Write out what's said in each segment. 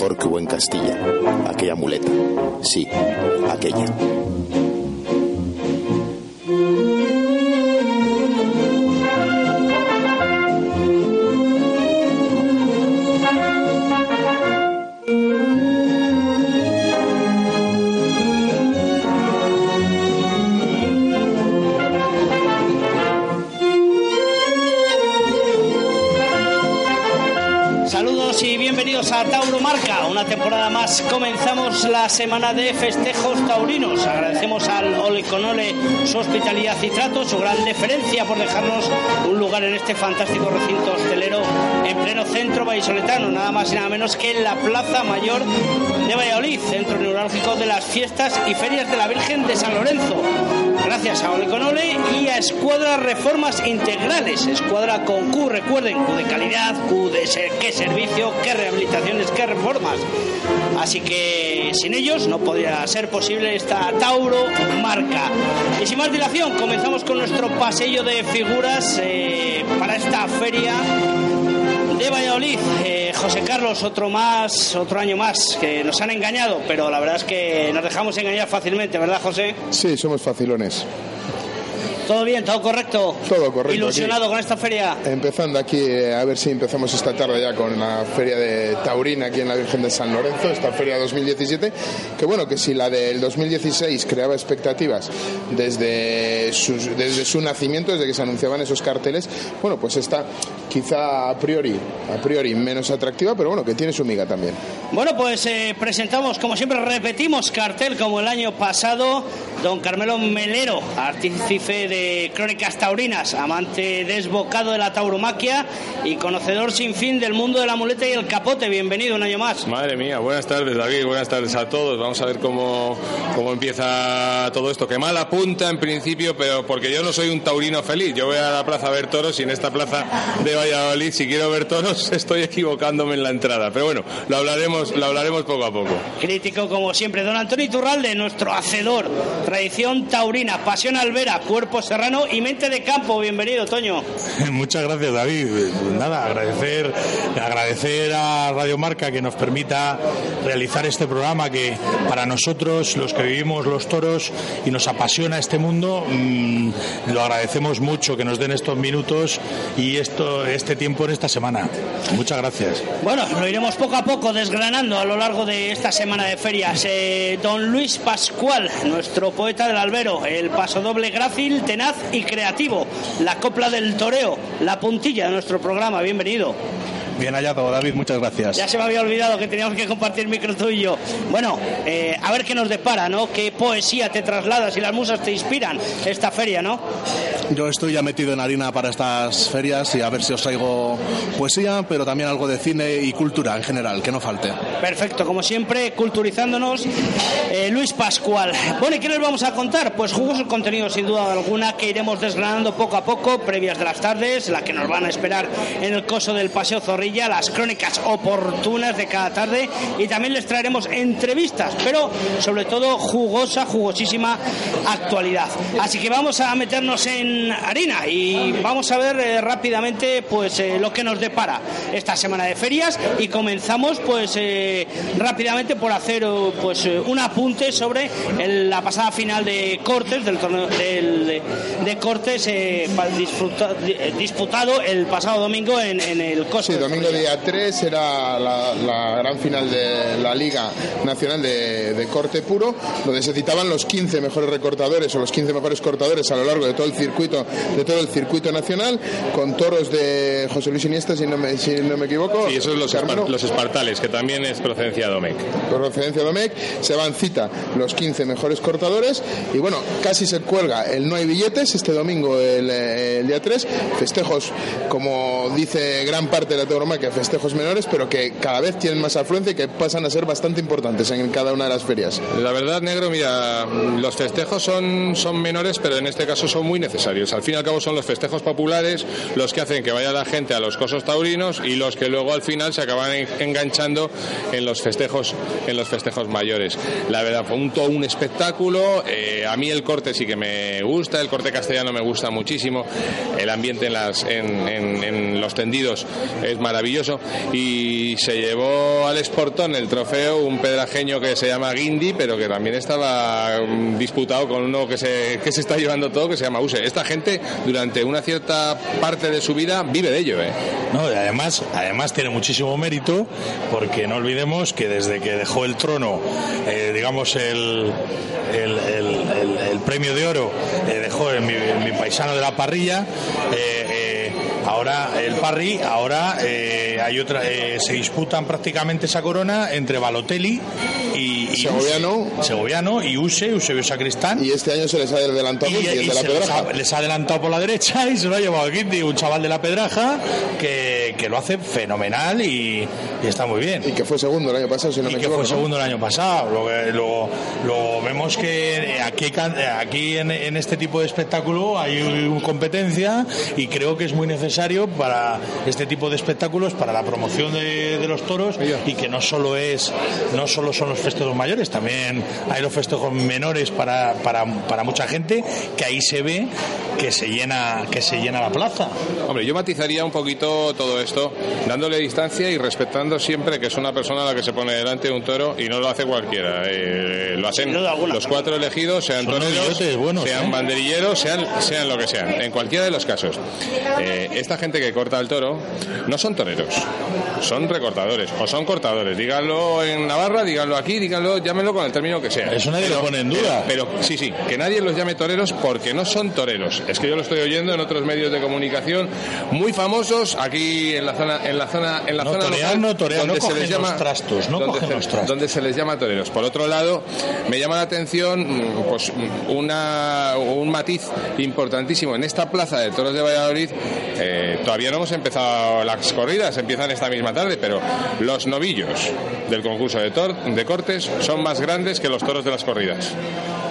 mejor que hubo en Castilla. Aquella muleta. Sí, aquella. Temporada más. Comenzamos la semana de festejos taurinos. Agradecemos al Ole con Ole su hospitalidad y trato, su gran deferencia por dejarnos un lugar en este fantástico recinto hostelero en pleno centro vallisoletano, nada más y nada menos que en la Plaza Mayor de Valladolid, centro neurálgico de las fiestas y ferias de la Virgen de San Lorenzo. Gracias a Ole con Ole y a Escuadra Reformas Integrales. Escuadra con Q, recuerden, Q de calidad, Q de ser, qué servicio, qué rehabilitaciones, qué reformas. Así que sin ellos no podría ser posible esta Tauro marca. Y sin más dilación, comenzamos con nuestro paseo de figuras eh, para esta feria de Valladolid. Eh, José Carlos, otro más, otro año más, que nos han engañado, pero la verdad es que nos dejamos engañar fácilmente, ¿verdad, José? Sí, somos facilones. ¿Todo bien? ¿Todo correcto? Todo correcto. ¿Ilusionado aquí. con esta feria? Empezando aquí, eh, a ver si empezamos esta tarde ya con la feria de Taurina aquí en la Virgen de San Lorenzo, esta feria 2017, que bueno, que si la del 2016 creaba expectativas desde, sus, desde su nacimiento, desde que se anunciaban esos carteles, bueno, pues esta quizá a priori, a priori menos atractiva, pero bueno, que tiene su miga también. Bueno, pues eh, presentamos, como siempre, repetimos cartel como el año pasado, don Carmelo Melero, artífice de Crónicas Taurinas, amante desbocado de la tauromaquia y conocedor sin fin del mundo de la muleta y el capote. Bienvenido un año más. Madre mía, buenas tardes David, buenas tardes a todos. Vamos a ver cómo, cómo empieza todo esto. Que mal apunta en principio, pero porque yo no soy un taurino feliz. Yo voy a la plaza a ver toros y en esta plaza de Valladolid, si quiero ver toros, estoy equivocándome en la entrada. Pero bueno, lo hablaremos, lo hablaremos poco a poco. Crítico como siempre, don Antonio Iturralde, nuestro hacedor. Tradición taurina, pasión albera, cuerpo serrano y mente de campo. Bienvenido, Toño. Muchas gracias, David. Nada, agradecer, agradecer a Radio Marca que nos permita realizar este programa que para nosotros, los que vivimos los toros y nos apasiona este mundo, mmm, lo agradecemos mucho que nos den estos minutos y esto, este tiempo en esta semana. Muchas gracias. Bueno, lo iremos poco a poco desgranando a lo largo de esta semana de ferias. Eh, don Luis Pascual, nuestro poeta del albero, el pasodoble grácil, y creativo, la copla del toreo, la puntilla de nuestro programa. Bienvenido. Bien hallado, David, muchas gracias. Ya se me había olvidado que teníamos que compartir micro tú y yo. Bueno, eh, a ver qué nos depara, ¿no? Qué poesía te trasladas y las musas te inspiran esta feria, ¿no? Yo estoy ya metido en harina para estas ferias y a ver si os traigo poesía, pero también algo de cine y cultura en general, que no falte. Perfecto, como siempre, culturizándonos. Eh, Luis Pascual. Bueno, ¿y qué les vamos a contar? Pues jugosos contenidos, sin duda alguna, que iremos desgranando poco a poco, previas de las tardes, la que nos van a esperar en el coso del Paseo Zorrilla las crónicas oportunas de cada tarde y también les traeremos entrevistas, pero sobre todo jugosa, jugosísima actualidad. Así que vamos a meternos en harina y vamos a ver eh, rápidamente pues eh, lo que nos depara esta semana de ferias y comenzamos pues eh, rápidamente por hacer pues un apunte sobre el, la pasada final de Cortes del torneo del, de, Cortes disfruta, disputado el pasado domingo en, en el costo sí, domingo día 3 era la, la, gran final de la Liga Nacional de, de, Corte Puro, donde se citaban los 15 mejores recortadores o los 15 mejores cortadores a lo largo de todo el circuito, de todo el circuito nacional, con toros de José Luis Iniesta, si no me, si no me equivoco. Sí, esos los, espart los espartales, que también es procedencia Domecq. Procedencia Domecq, se van cita los 15 mejores cortadores y bueno, casi se cuelga el no hay billetes este domingo, el, el día 3, festejos, como dice gran parte de la tauromaquia, festejos menores, pero que cada vez tienen más afluencia y que pasan a ser bastante importantes en cada una de las ferias. La verdad, negro, mira, los festejos son, son menores, pero en este caso son muy necesarios. Al fin y al cabo son los festejos populares los que hacen que vaya la gente a los cosos taurinos y los que luego al final se acaban enganchando en los festejos, en los festejos mayores. La verdad, fue un, todo un espectáculo. Eh, a mí el corte sí que me gusta, el corte castellano me gusta muchísimo. El ambiente en, las, en, en, en los tendidos es maravilloso. Y se llevó al Sportón el trofeo un pedrajeño que se llama Guindy, pero que también estaba mm, disputado con uno que se, que se está llevando todo, que se llama Use. Esta gente, durante una cierta parte de su vida, vive de ello. ¿eh? Además, además tiene muchísimo mérito, porque no olvidemos que desde que dejó el trono, eh, digamos, el, el, premio de oro, eh, dejó en mi, paisano de la parrilla, Ahora el Parry, ahora eh, hay otra, eh, se disputan prácticamente esa corona entre Balotelli y, Segoviano, Segoviano y Use, Eusebio Sacristán. Y este año se les ha adelantado y, de la Pedraja. Les ha, adelantado por la derecha y se lo ha llevado aquí un chaval de la Pedraja que, que lo hace fenomenal y, está muy bien. Y que fue segundo el año pasado, si no y que fue segundo el año pasado. Lo, vemos que aquí, aquí en, en este tipo de espectáculo hay competencia y creo que es muy necesario para este tipo de espectáculos, para la promoción de, los toros y que no solo es, no solo son los festejos mayores, también hay los festejos menores para, para, para mucha gente, que ahí se ve que se llena, que se llena la plaza. Hombre, yo matizaría un poquito todo esto, dándole distancia y respetando siempre que es una persona a la que se pone delante de un toro y no lo hace cualquiera. Eh, lo hacen los cuatro elegidos, sean toreros, sean ¿eh? banderilleros, sean, sean lo que sean, en cualquiera de los casos. Eh, esta gente que corta el toro no son toreros, son recortadores o son cortadores. Díganlo en Navarra, díganlo aquí, díganlo, llámenlo con el término que sea. Eso nadie lo pone en duda. Pero, sí, sí, que nadie los llame toreros porque no son toreros. Es que yo lo estoy oyendo en otros medios de comunicación muy famosos aquí en la zona, en la zona, en la zona local, donde se les llama trastos, no donde, se, donde se les llama toreros. Por otro lado, me llama la atención mm, pues una, un matiz importantísimo en esta plaza de toros de Valladolid. Eh, todavía no hemos empezado las corridas, empiezan esta misma tarde, pero los novillos del concurso de, de cortes son más grandes que los toros de las corridas.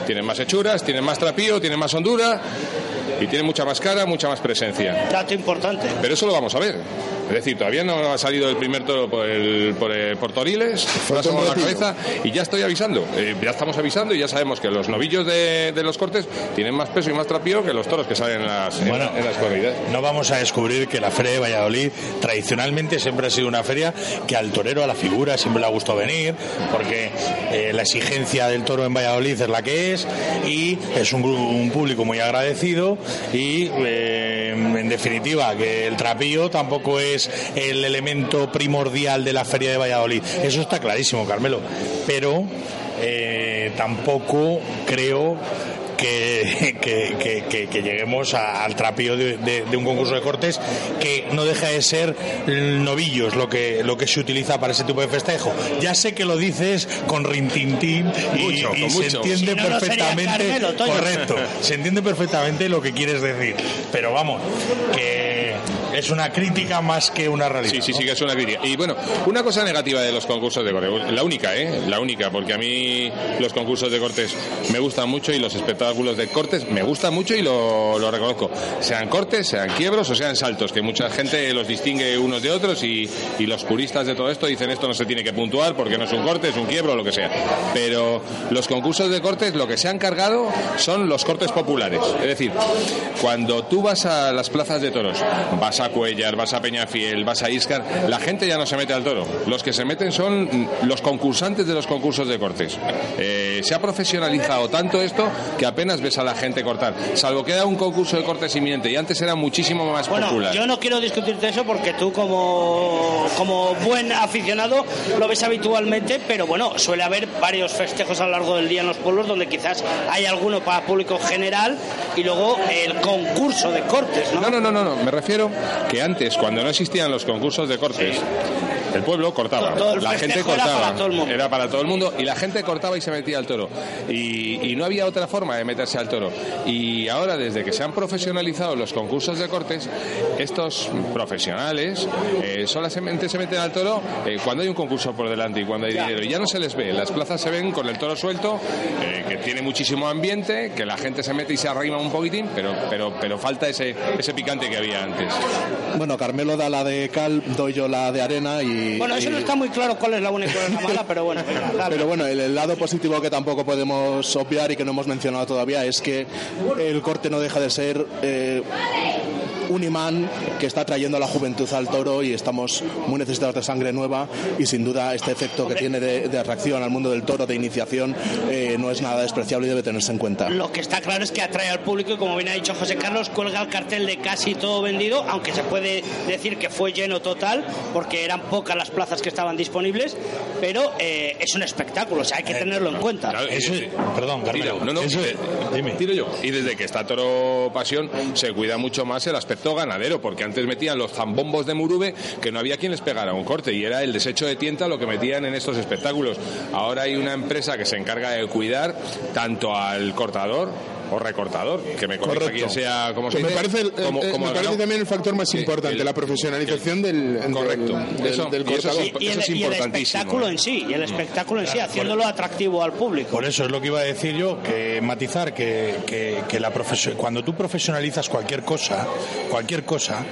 Tienen más hechuras, tienen más trapío, tienen más hondura y tienen mucha más cara, mucha más presencia. Dato importante. Pero eso lo vamos a ver. Es decir, todavía no ha salido el primer toro por, el, por, el, por Toriles, la cabeza y ya estoy avisando, eh, ya estamos avisando y ya sabemos que los novillos de, los cortes tienen más peso y más trapío que los toros que salen en las, en, las corridas. No vamos a descubrir que la Feria de Valladolid tradicionalmente siempre ha sido una feria que al torero, a la figura, siempre le ha gustado venir, porque eh, la exigencia del toro en Valladolid es la que es y es un, un público muy agradecido y eh, en definitiva que el trapío tampoco es el elemento primordial de la feria de Valladolid. Eso está clarísimo, Carmelo. Pero eh, tampoco creo que, que, lleguemos al trapío de, un concurso de cortes que no deja de ser novillos lo que, lo que se utiliza para ese tipo de festejo. Ya sé que lo dices con rintintín y, se entiende perfectamente, correcto, se entiende perfectamente lo que quieres decir. Pero vamos, que es una crítica más que una realidad. Sí, sí, sí que es una crítica. Y bueno, una cosa negativa de los concursos de cortes, la única, ¿eh? La única, porque a mí los concursos de cortes me gustan mucho y los espectáculos de cortes me gustan mucho y lo, lo reconozco. Sean cortes, sean quiebros o sean saltos, que mucha gente los distingue unos de otros y, y los puristas de todo esto dicen esto no se tiene que puntuar porque no es un corte, es un quiebro o lo que sea. Pero los concursos de cortes lo que se han cargado son los cortes populares. Es decir, cuando tú vas a las plazas de toros, vas a Cuellar, vas a Peñafiel, vas a Iscar, la gente ya no se mete al toro. Los que se meten son los concursantes de los concursos de cortes. Eh, se ha profesionalizado tanto esto que apenas ves a la gente cortar, salvo que era un concurso de cortes inminente y antes era muchísimo más bueno, popular. Yo no quiero discutirte eso porque tú como, como buen aficionado lo ves habitualmente, pero bueno, suele haber varios festejos a lo largo del día en los pueblos donde quizás hay alguno para público general y luego el concurso de cortes, ¿no? No, no, no, no, no. me refiero que antes, cuando no existían los concursos de cortes, el pueblo cortaba. la gente cortaba. Era para, todo el mundo y la gente cortaba y se metía al toro. Y, no había otra forma de meterse al toro. Y ahora, desde que se han profesionalizado los concursos de cortes, estos profesionales eh, solamente se meten al toro eh, cuando hay un concurso por delante y cuando hay dinero. Y ya no se les ve. Las plazas se ven con el toro suelto, eh, que tiene muchísimo ambiente, que la gente se mete y se arrima un poquitín, pero, pero, pero falta ese, ese picante que había antes. Bueno, Carmelo da la de cal, doy yo la de arena y bueno, eso no está muy claro cuál es la buena y cuál es la mala, pero bueno. Pero bueno, el, lado positivo que tampoco podemos obviar y que no hemos mencionado todavía es que el corte no deja de ser eh, un imán que está trayendo a la juventud al toro y estamos muy necesitados de sangre nueva y sin duda este efecto que tiene de, atracción al mundo del toro, de iniciación, eh, no es nada despreciable y debe tenerse en cuenta. Lo que está claro es que atrae al público y como bien ha dicho José Carlos, cuelga el cartel de casi todo vendido, aunque se puede decir que fue lleno total porque eran pocas las plazas que estaban disponibles, pero eh, es un espectáculo, o sea, hay que tenerlo en cuenta. perdón, Carmelo. No, no, dime. Tiro yo. Y desde que está Toro Pasión se cuida mucho más el aspecto ganadero, porque antes metían los zambombos de Murube que no había quien les pegara un corte y era el desecho de tienta lo que metían en estos espectáculos. Ahora hay una empresa que se encarga de cuidar tanto al cortador o recortador, que me corrija quien sea como se me parece, me parece también el factor más importante, la profesionalización del, correcto. del, cortador. Y, el, espectáculo en sí, y el espectáculo en sí, haciéndolo atractivo al público. Por eso es lo que iba a decir yo, que matizar que, que, que la cuando tú profesionalizas cualquier cosa, cualquier cosa,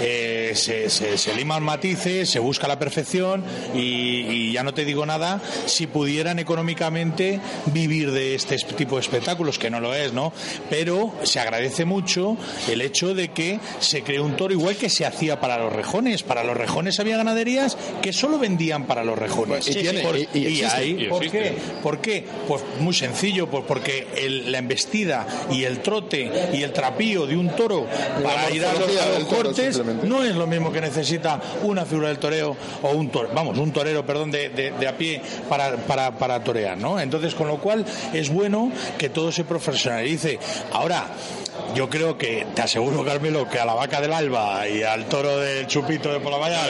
eh, se, se, liman matices, se busca la perfección y, ya no te digo nada si pudieran económicamente vivir de este tipo de espectáculos, que no lo es, ¿no? Pero se agradece mucho el hecho de que se creó un toro igual que se hacía para los rejones. Para los rejones había ganaderías que solo vendían para los rejones. y, ahí, ¿por qué? ¿Por qué? Pues muy sencillo, pues porque la embestida y el trote y el trapío de un toro para ir a los cortes no es lo mismo que necesita una figura del toreo o un toro, vamos, un torero, perdón, de, de, a pie para, para, para torear, ¿no? Entonces, con lo cual es bueno que todo se profesionalice. Ahora, yo creo que, te aseguro, Carmelo, que a la vaca del alba y al toro del chupito de por la mañana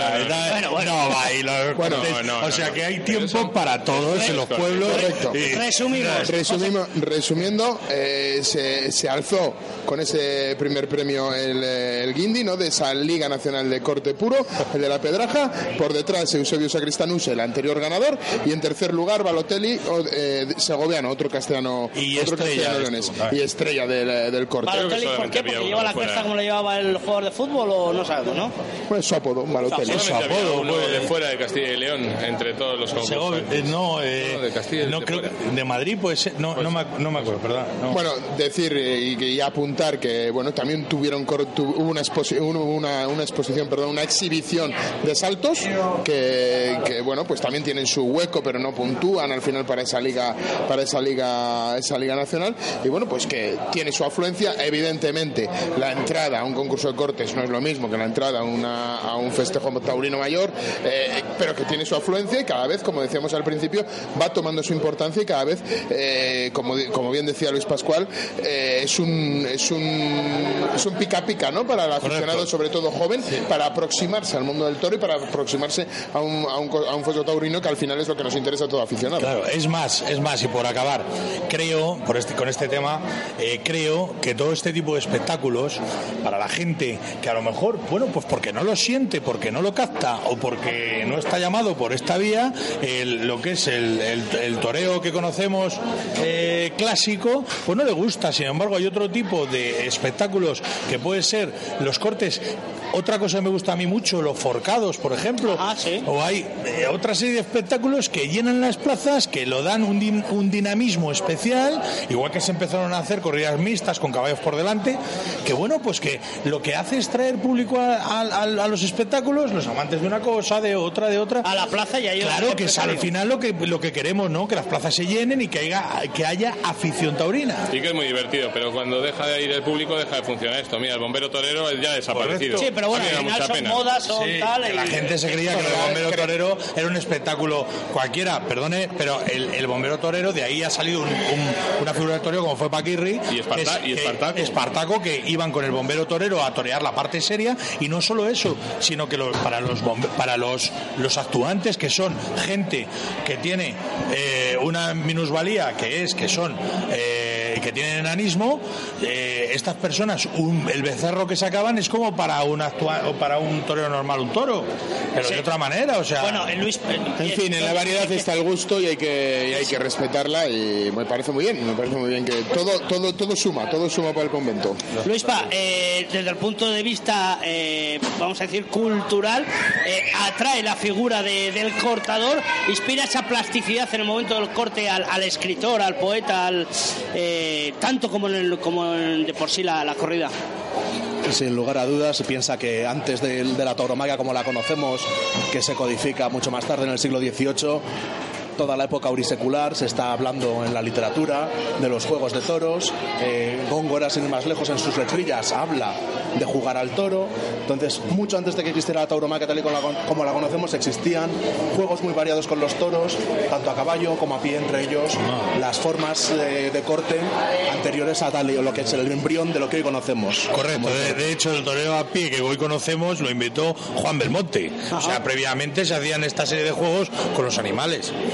bueno, bueno. no va y los O sea que hay tiempo para todos en los pueblos. Correcto. Resumimos. Resumimos. Resumiendo, eh, se, se, alzó con ese primer premio el, el, Guindi, ¿no? De esa Liga Nacional de Corte Puro, el de la Pedraja. Por detrás, Eusebio Sacristanus, el anterior ganador. Y en tercer lugar, Balotelli, eh, segoviano, otro castellano, y otro estrella, y estrella del, del corte. ¿Por qué? ¿Porque lleva la cresta como le llevaba el jugador de fútbol o no sabemos, no? Pues su apodo, Balotelli. Su apodo, uno de fuera de Castilla y León, entre todos los concursos. Eh, no, eh, de Castilla no creo de Madrid puede ser, no, no, me, no me acuerdo, perdón. Bueno, decir eh, y, apuntar que, bueno, también tuvieron una, exposición, una, una exposición, perdón, una exhibición de saltos que, que, bueno, pues también tienen su hueco, pero no puntúan al final para esa liga, para esa liga, esa liga nacional y bueno, pues que tiene su afluencia, evidentemente la entrada a un concurso de cortes no es lo mismo que la entrada a, a un festejo taurino mayor, eh, pero que tiene su afluencia y cada vez, como decíamos al principio, va tomando su importancia y cada vez, eh, como, como bien decía Luis Pascual, eh, es un es un es un pica pica, ¿no? Para el aficionado, sobre todo joven, para aproximarse al mundo del toro y para aproximarse a un, a un, a un taurino que al final es lo que nos interesa a todo aficionado. Claro, es más, es más, y por acabar, creo, por este, con este tema, creo que todo este tipo de espectáculos, para la gente que a lo mejor, bueno, pues porque no lo siente, porque no lo capta o porque no está llamado por esta vía, lo que es el, el, toreo que conocemos eh, clásico, pues no le gusta. Sin embargo, hay otro tipo de espectáculos que puede ser los cortes otra cosa que me gusta a mí mucho, los forcados, por ejemplo. Ah, ¿sí? O hay eh, otra serie de espectáculos que llenan las plazas, que lo dan un, un, dinamismo especial, igual que se empezaron a hacer corridas mixtas con caballos por delante, que bueno, pues que lo que hace es traer público a, los espectáculos, los amantes de una cosa, de otra, de otra. A la plaza y ahí Claro, que es al final lo que, lo que queremos, ¿no? Que las plazas se llenen y que haya, que haya afición taurina. Sí que es muy divertido, pero cuando deja de ir el público deja de funcionar esto. Mira, el bombero torero ya ha desaparecido. Sí, pero bueno, al final son modas, son tal. La gente se creía que el bombero torero era un espectáculo cualquiera, perdone, pero el, bombero torero, de ahí ha salido una figura de torero como fue Paquirri. Y, y Espartaco. Espartaco, que iban con el bombero torero a torear la parte seria, y no solo eso, sino que para los para los, los actuantes, que son gente que tiene eh, una minusvalía, que es que son. Eh, que tienen enanismo, eh, estas personas, el becerro que sacaban es como para un actual, o para un torero normal un toro, pero de otra manera, o sea. Bueno, en Luis. En fin, en la variedad está el gusto y hay que, hay que respetarla y me parece muy bien, me parece muy bien que todo, todo, todo suma, todo suma para el convento. Luispa, eh, desde el punto de vista, eh, vamos a decir, cultural, atrae la figura del cortador, inspira esa plasticidad en el momento del corte al, al escritor, al poeta, al tanto como, en el, como de por sí la, la corrida. Sin lugar a dudas, piensa que antes de, de la tauromaquia como la conocemos, que se codifica mucho más tarde en el siglo XVIII, toda la época aurisecular, se está hablando en la literatura de los juegos de toros. Eh, Góngora, sin ir más lejos, en sus letrillas habla de jugar al toro. Entonces, mucho antes de que existiera la tauromaquia tal y como la, como la conocemos, existían juegos muy variados con los toros, tanto a caballo como a pie, entre ellos las formas de, de corte anteriores a tal lo que es el embrión de lo que hoy conocemos. Correcto, de, de hecho el toreo a pie que hoy conocemos lo inventó Juan Belmonte. O sea, previamente se hacían esta serie de juegos con los animales.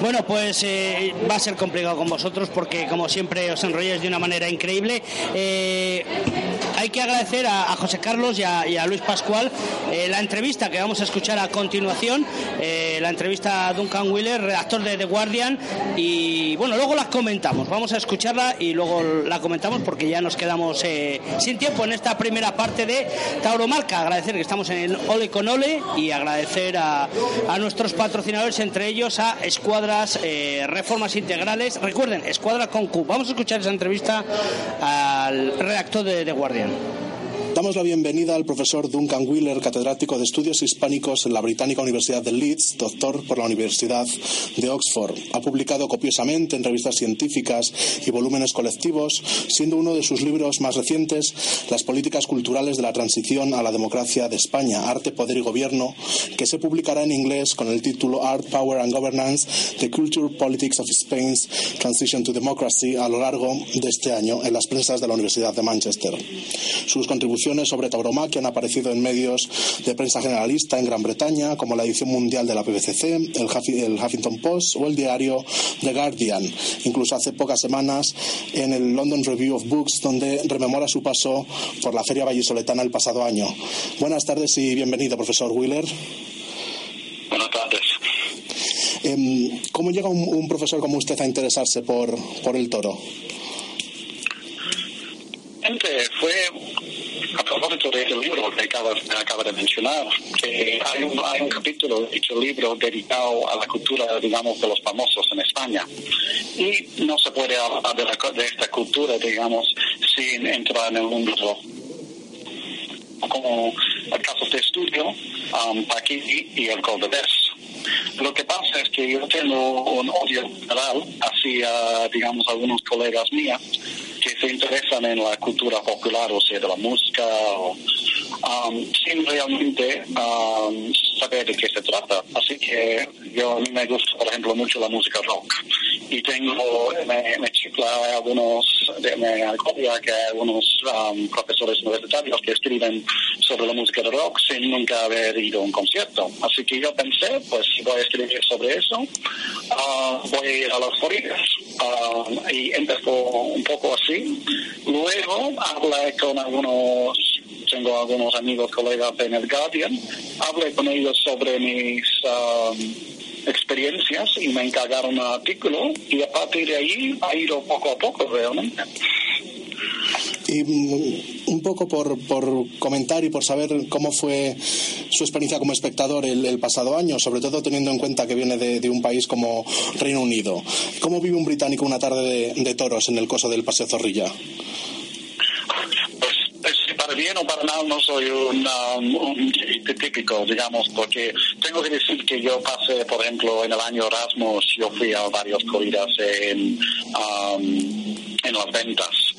Bueno, pues eh, va a ser complicado con vosotros porque como siempre os enrolláis de una manera increíble. Eh, hay que agradecer a, José Carlos y a, Luis Pascual eh, la entrevista que vamos a escuchar a continuación, eh, la entrevista a Duncan Wheeler, redactor de The Guardian, y bueno, luego la comentamos, vamos a escucharla y luego la comentamos porque ya nos quedamos sin tiempo en esta primera parte de Tauromarca. Agradecer que estamos en el Ole con Ole y agradecer a, a nuestros patrocinadores, entre ellos a Eh, Reformas Integrales. Recuerden, Escuadra con Q. Vamos a escuchar esa entrevista al redactor de The Guardian. Damos la bienvenida al profesor Duncan Wheeler, catedrático de Estudios Hispánicos en la Británica Universidad de Leeds, doctor por la Universidad de Oxford. Ha publicado copiosamente en revistas científicas y volúmenes colectivos, siendo uno de sus libros más recientes Las políticas culturales de la transición a la democracia de España, Arte, Poder y Gobierno, que se publicará en inglés con el título Art, Power and Governance, The Culture Politics of Spain's Transition to Democracy a lo largo de este año en las prensas de la Universidad de Manchester. Sus contribuciones sobre tauromaquia han aparecido en medios de prensa generalista en Gran Bretaña, como la edición mundial de la BBC, el, Huffi- el Huffington Post o el diario The Guardian. Incluso hace pocas semanas en el London Review of Books, donde rememora su paso por la Feria Vallisoletana el pasado año. Buenas tardes y bienvenido, profesor Wheeler. Buenas tardes. Em, ¿Cómo llega un, un profesor como usted a interesarse por, por el toro? Fue a propósito de ese libro que acaba, de mencionar, que hay un, capítulo de dicho libro dedicado a la cultura, digamos, de los famosos en España. Y no se puede hablar de, la- de esta cultura, digamos, sin entrar en el mundo como casos de estudio, um, aquí y el Cordobés. Lo que pasa es que yo tengo un odio general hacia, digamos, algunos colegas míos que se interesan en la cultura popular, o sea, de la música, o, um, sin realmente um, saber de qué se trata. Así que yo a mí me gusta, por ejemplo, mucho la música rock. Y tengo, me, me chifla algunos, de- me agobia que algunos um, profesores universitarios que escriben sobre la música de rock sin nunca haber ido a un concierto. Así que yo pensé, pues voy a escribir sobre eso, ah, voy a ir a las orillas. Ah, y empezó un poco así. Luego hablé con algunos, tengo algunos amigos, colegas en el Guardian, hablé con ellos sobre mis ah, experiencias y me encargaron un artículo y a partir de ahí ha ido poco a poco realmente. Y mm, un poco por, por comentar y por saber cómo fue su experiencia como espectador el, el pasado año, sobre todo teniendo en cuenta que viene de, de un país como Reino Unido. ¿Cómo vive un británico una tarde de, de toros en el coso del Paseo Zorrilla? Pues, bien o para mal no soy un, um, un típico, digamos, porque tengo que decir que yo pasé, por ejemplo, en el año Erasmus, yo fui a varias corridas en, um, en las ventas.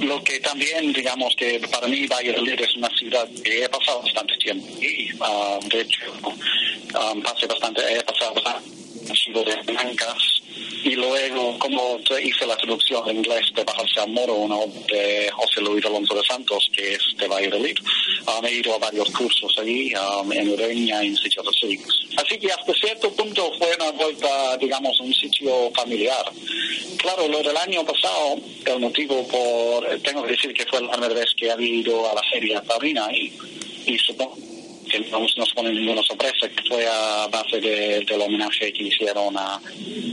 Lo que también, digamos, que para mí Valladolid es una ciudad que he pasado bastante tiempo y, ah, de hecho, um, bastante, he pasado bastante he sido de blancas y luego como hice la traducción en inglés de Bajarse al Moro, una de José Luis Alonso de Santos, que es de Valladolid, um, he ido a varios cursos allí, um, en Ureña y en sitios así. Así que hasta cierto punto fue una vuelta, digamos, un sitio familiar. Claro, lo del año pasado, el motivo por, tengo que decir que fue la primera vez que había ido a la feria taurina y, y supongo que no nos pone ninguna sorpresa, que fue a base de- del homenaje que hicieron a,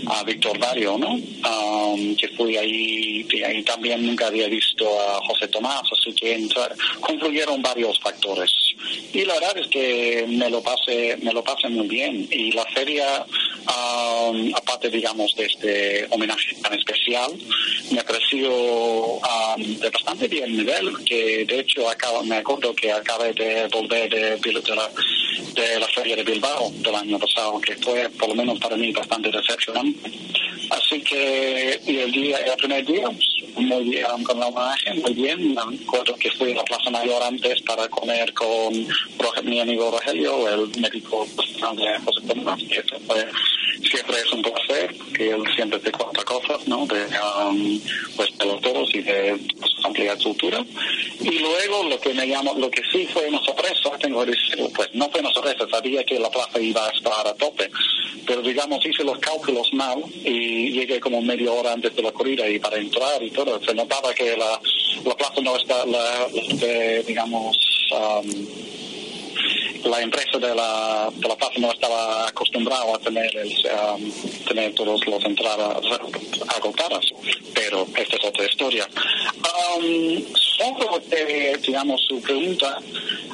a Víctor Barrio, ¿no? Um, que fui ahí, y ahí también nunca había visto a José Tomás, así que entra- confluyeron varios factores. Y la verdad es que me lo pasé, me lo pasé muy bien. Y la feria um, aparte, digamos, de este homenaje tan especial, me pareció de bastante bien nivel, que de hecho acaba, me acuerdo que acabé de volver de, de, la, de la Feria de Bilbao del año pasado, que fue por lo menos para mí bastante decepcionante. Así que y el día, el primer día, muy bien, con la homenaje, muy bien. Me acuerdo que fui a la Plaza Mayor antes para comer con mi amigo Rogelio, el médico personal de José Tomás, que fue siempre es un placer, que él siempre te cuenta cosas, ¿no? De, um, pues, de los toros y de pues, amplia cultura. Y luego lo que me llamó, lo que sí fue una sorpresa, tengo que decirlo, pues no fue una sorpresa, sabía que la plaza iba a estar a tope, pero digamos hice los cálculos mal y llegué como media hora antes de la corrida y para entrar y todo, se notaba que la, la plaza no está, la, digamos, um, la empresa de la, de la plaza no estaba acostumbrada a tener, el, um, tener todos los entradas agotadas, pero esta es otra historia. Um, sobre, digamos, su pregunta,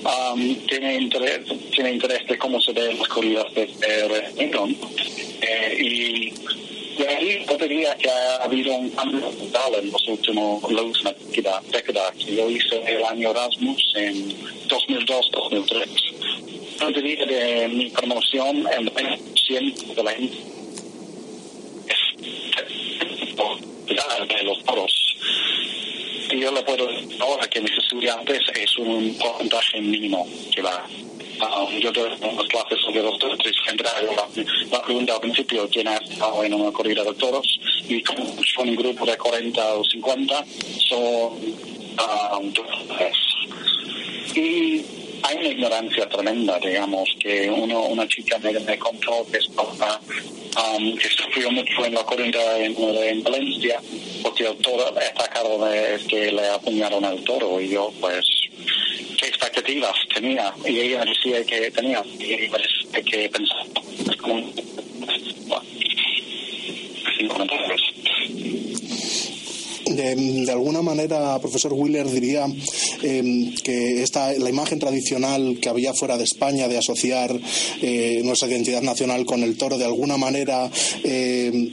um, tiene, interés, tiene interés de cómo se ven las corridas de, de de ahí yo diría que ha habido un cambio total en los últimos, la última década, que yo hice el año Erasmus en 2002-2003 no diría de mi promoción, el 20% de la gente de los toros. Y yo le puedo decir ahora que mis estudiantes es un porcentaje mínimo que va. Um, yo doy unas clases sobre los toros la, la pregunta al principio, ¿quién ha estado en una corrida de toros? Y como son un grupo de 40 o 50, son um, Y hay una ignorancia tremenda, digamos, que uno, una chica me, me contó que, estaba, um, que sufrió mucho en la corrida en, en, Valencia, porque el toro claro de que le apuñaron al toro. Y yo, pues, expectativas tenía. Y ella decía que tenía, y parece que pensaba, como, sin comentarios de, alguna manera, profesor Wheeler diría em, que esta, la imagen tradicional que había fuera de España de asociar eh, nuestra identidad nacional con el toro, de alguna manera em,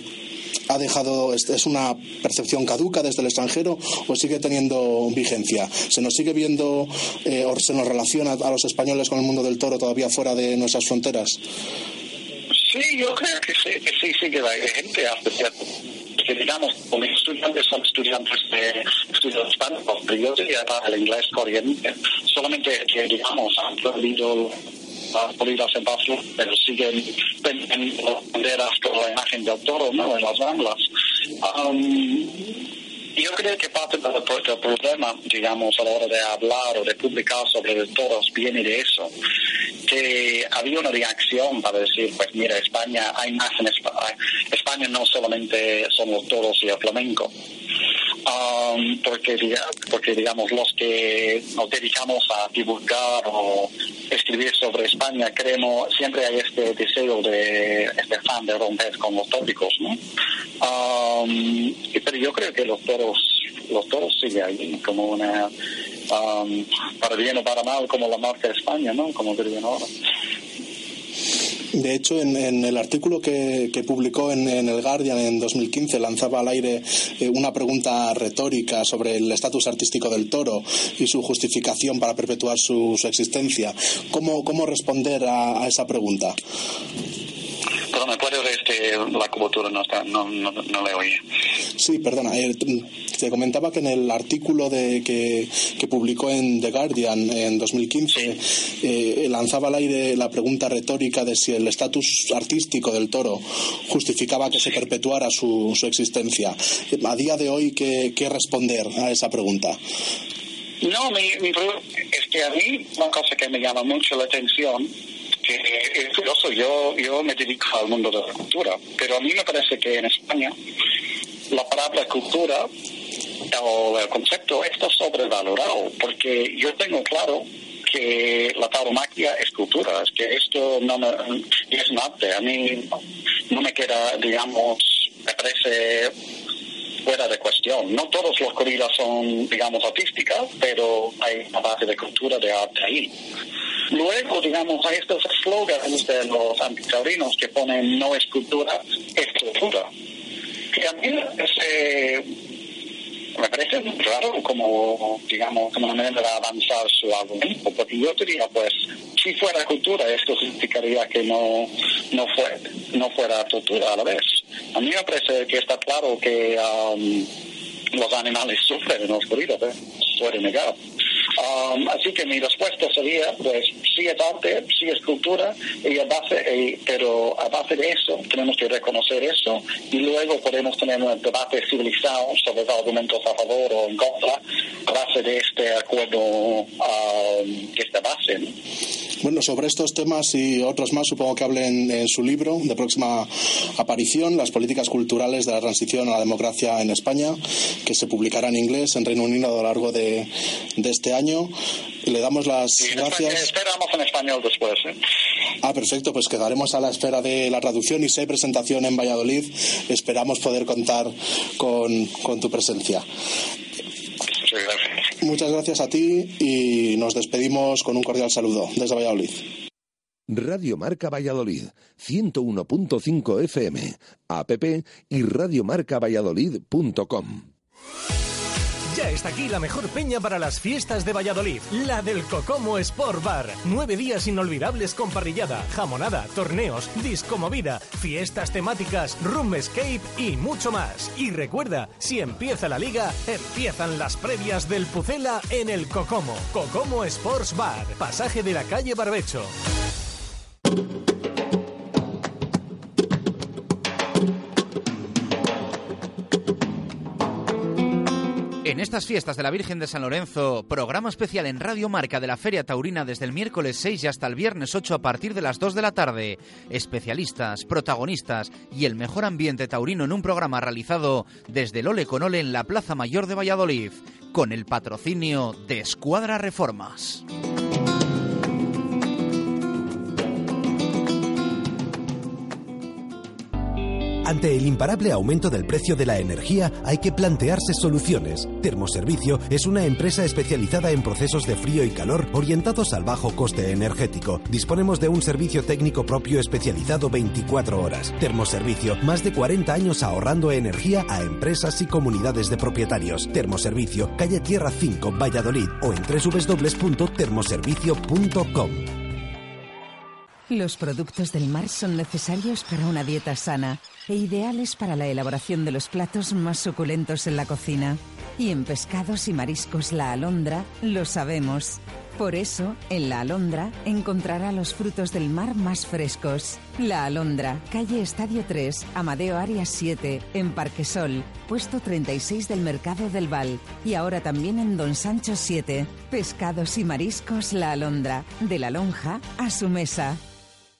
ha dejado es una percepción caduca desde el extranjero o sigue teniendo vigencia se nos sigue viendo eh, o se nos relaciona a los españoles con el mundo del toro todavía fuera de nuestras fronteras sí yo creo que sí que sí vigente hasta cierto que digamos, como estudiantes son estudiantes de estudios hispánicos, pero yo diría el inglés corriente, solamente que, digamos, han perdido las en paso, pero siguen vendiendo banderas con la imagen del toro, ¿no?, en las ramblas. Um, yo creo que parte del, problema, digamos, a la hora de hablar o de publicar sobre los toros viene de eso, que había una reacción para decir, pues mira, España, hay más en España, España no solamente son los toros y el flamenco, um, porque, porque digamos los que nos dedicamos a divulgar o escribir sobre España creemos siempre hay este deseo de este fan de romper con los tópicos ¿no? Um, pero yo creo que los toros los toros siguen ahí como una um, para bien o para mal como la marca de España ¿no? como dirían ahora de hecho, en, el artículo que, publicó en, el Guardian en 2015 lanzaba al aire eh, una pregunta retórica sobre el estatus artístico del toro y su justificación para perpetuar su, existencia. ¿Cómo, ¿Cómo, responder a esa pregunta? Perdona, ¿puedo ver este, la cobertura? No, está, no, no, no le oí. Sí, perdona. Eh, te comentaba que en el artículo de, que, que publicó en The Guardian en 2015 eh, lanzaba al aire la pregunta retórica de si el estatus artístico del toro justificaba que se perpetuara su, su existencia. A día de hoy, ¿qué, qué responder a esa pregunta? No, mi, mi, es que a mí una cosa que me llama mucho la atención que es curioso, yo, yo me dedico al mundo de la cultura, pero a mí me parece que en España la palabra cultura o el concepto está sobrevalorado, porque yo tengo claro que la tauromaquia es cultura, es que esto no me, es un arte, a mí no me queda, digamos, me parece fuera de cuestión. No todos los corridas son, digamos, artísticas, pero hay una base de cultura de arte ahí. Luego, digamos, hay estos eslogans de los antitaurinos que ponen no es cultura, es cultura. Que a mí me parece raro como, digamos, como una manera de avanzar su argumento, porque yo diría, pues, si fuera cultura, esto significaría que no, no, fue, no fuera tortura a la vez. A mí me parece que está claro que um, los animales sufren en la oscuridad, ¿eh? puede negar. Um, así que mi respuesta sería, pues sí es arte, sí es cultura, y a base, pero a base de eso tenemos que reconocer eso y luego podemos tener un debate civilizado sobre los argumentos a favor o en contra a base de este acuerdo, um, esta base. Bueno, sobre estos temas y otros más, supongo que hablen en su libro de próxima aparición, Las políticas culturales de la transición a la democracia en España, que se publicará en inglés en Reino Unido a lo largo de, este año. Le damos las gracias. Esperamos en español después. ¿eh? Ah, perfecto, pues quedaremos a la espera de la traducción y si hay presentación en Valladolid, esperamos poder contar con, con tu presencia. Muchas gracias a ti y nos despedimos con un cordial saludo desde Valladolid. Radio Marca Valladolid, 101.5 FM, app y radiomarcavalladolid.com. Está aquí la mejor peña para las fiestas de Valladolid, la del Cocomo Sport Bar. Nueve días inolvidables con parrillada, jamonada, torneos, disco movida, fiestas temáticas, room escape y mucho más. Y recuerda, si empieza la liga, empiezan las previas del Pucela en el Cocomo. Cocomo Sports Bar, pasaje de la calle Barbecho. En estas fiestas de la Virgen de San Lorenzo, programa especial en Radio Marca de la Feria Taurina desde el miércoles 6 y hasta el viernes 8 a partir de las 2 de la tarde. Especialistas, protagonistas y el mejor ambiente taurino en un programa realizado desde el Ole con Ole en la Plaza Mayor de Valladolid, con el patrocinio de Escuadra Reformas. Ante el imparable aumento del precio de la energía hay que plantearse soluciones. Termoservicio es una empresa especializada en procesos de frío y calor orientados al bajo coste energético. Disponemos de un servicio técnico propio especializado 24 horas. Termoservicio, más de 40 años ahorrando energía a empresas y comunidades de propietarios. Termoservicio, calle Tierra 5, Valladolid o en www.termoservicio.com. Los productos del mar son necesarios para una dieta sana e ideales para la elaboración de los platos más suculentos en la cocina. Y en pescados y mariscos La Alondra lo sabemos. Por eso, en La Alondra encontrará los frutos del mar más frescos. La Alondra, calle Estadio 3, Amadeo Arias 7, en Parquesol, puesto 36 del Mercado del Val. Y ahora también en Don Sancho 7. Pescados y mariscos La Alondra, de la lonja a su mesa.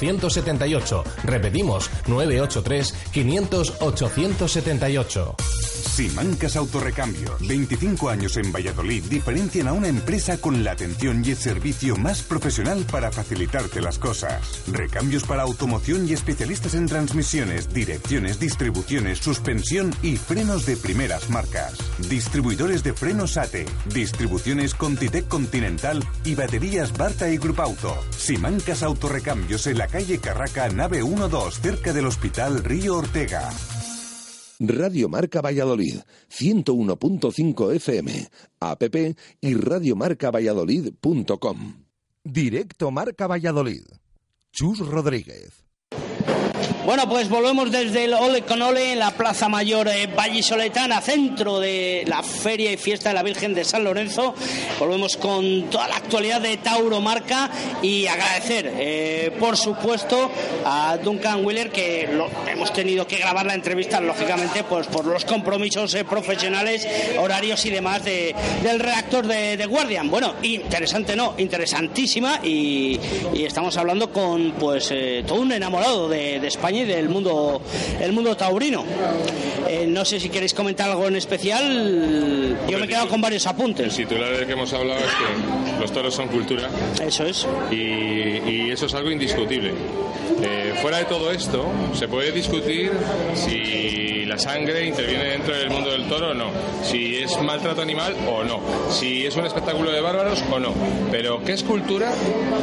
878. Repetimos, 983 500 878. Simancas Autorrecambio. 25 años en Valladolid diferencian a una empresa con la atención y el servicio más profesional para facilitarte las cosas. Recambios para automoción y especialistas en transmisiones, direcciones, distribuciones, suspensión y frenos de primeras marcas. Distribuidores de frenos ATE, distribuciones Contitec Continental y baterías Barta y Grupauto. Simancas Autorrecambios en la calle Carraca, nave 12, cerca del Hospital Río Ortega. Radio Marca Valladolid, 101.5 FM, app y radiomarcavalladolid.com. Directo Marca Valladolid. Chus Rodríguez. Bueno, pues volvemos desde el Ole con Ole en la Plaza Mayor eh, Vallisoletana, centro de la Feria y Fiesta de la Virgen de San Lorenzo. Volvemos con toda la actualidad de Tauro Marca y agradecer, eh, por supuesto, a Duncan Wheeler que lo, hemos tenido que grabar la entrevista, lógicamente, pues por los compromisos eh, profesionales, horarios y demás de, del reactor de, Guardian. Bueno, interesante, no, interesantísima y, y estamos hablando con pues eh, todo un enamorado de, de España y del mundo, el mundo taurino. Eh, no sé si queréis comentar algo en especial. Yo me he quedado con varios apuntes. El titular del que hemos hablado es que los toros son cultura. Eso es. Y, y eso es algo indiscutible. Eh, fuera de todo esto, se puede discutir si la sangre interviene dentro del mundo del toro o no, si es maltrato animal o no, si es un espectáculo de bárbaros o no. Pero que es cultura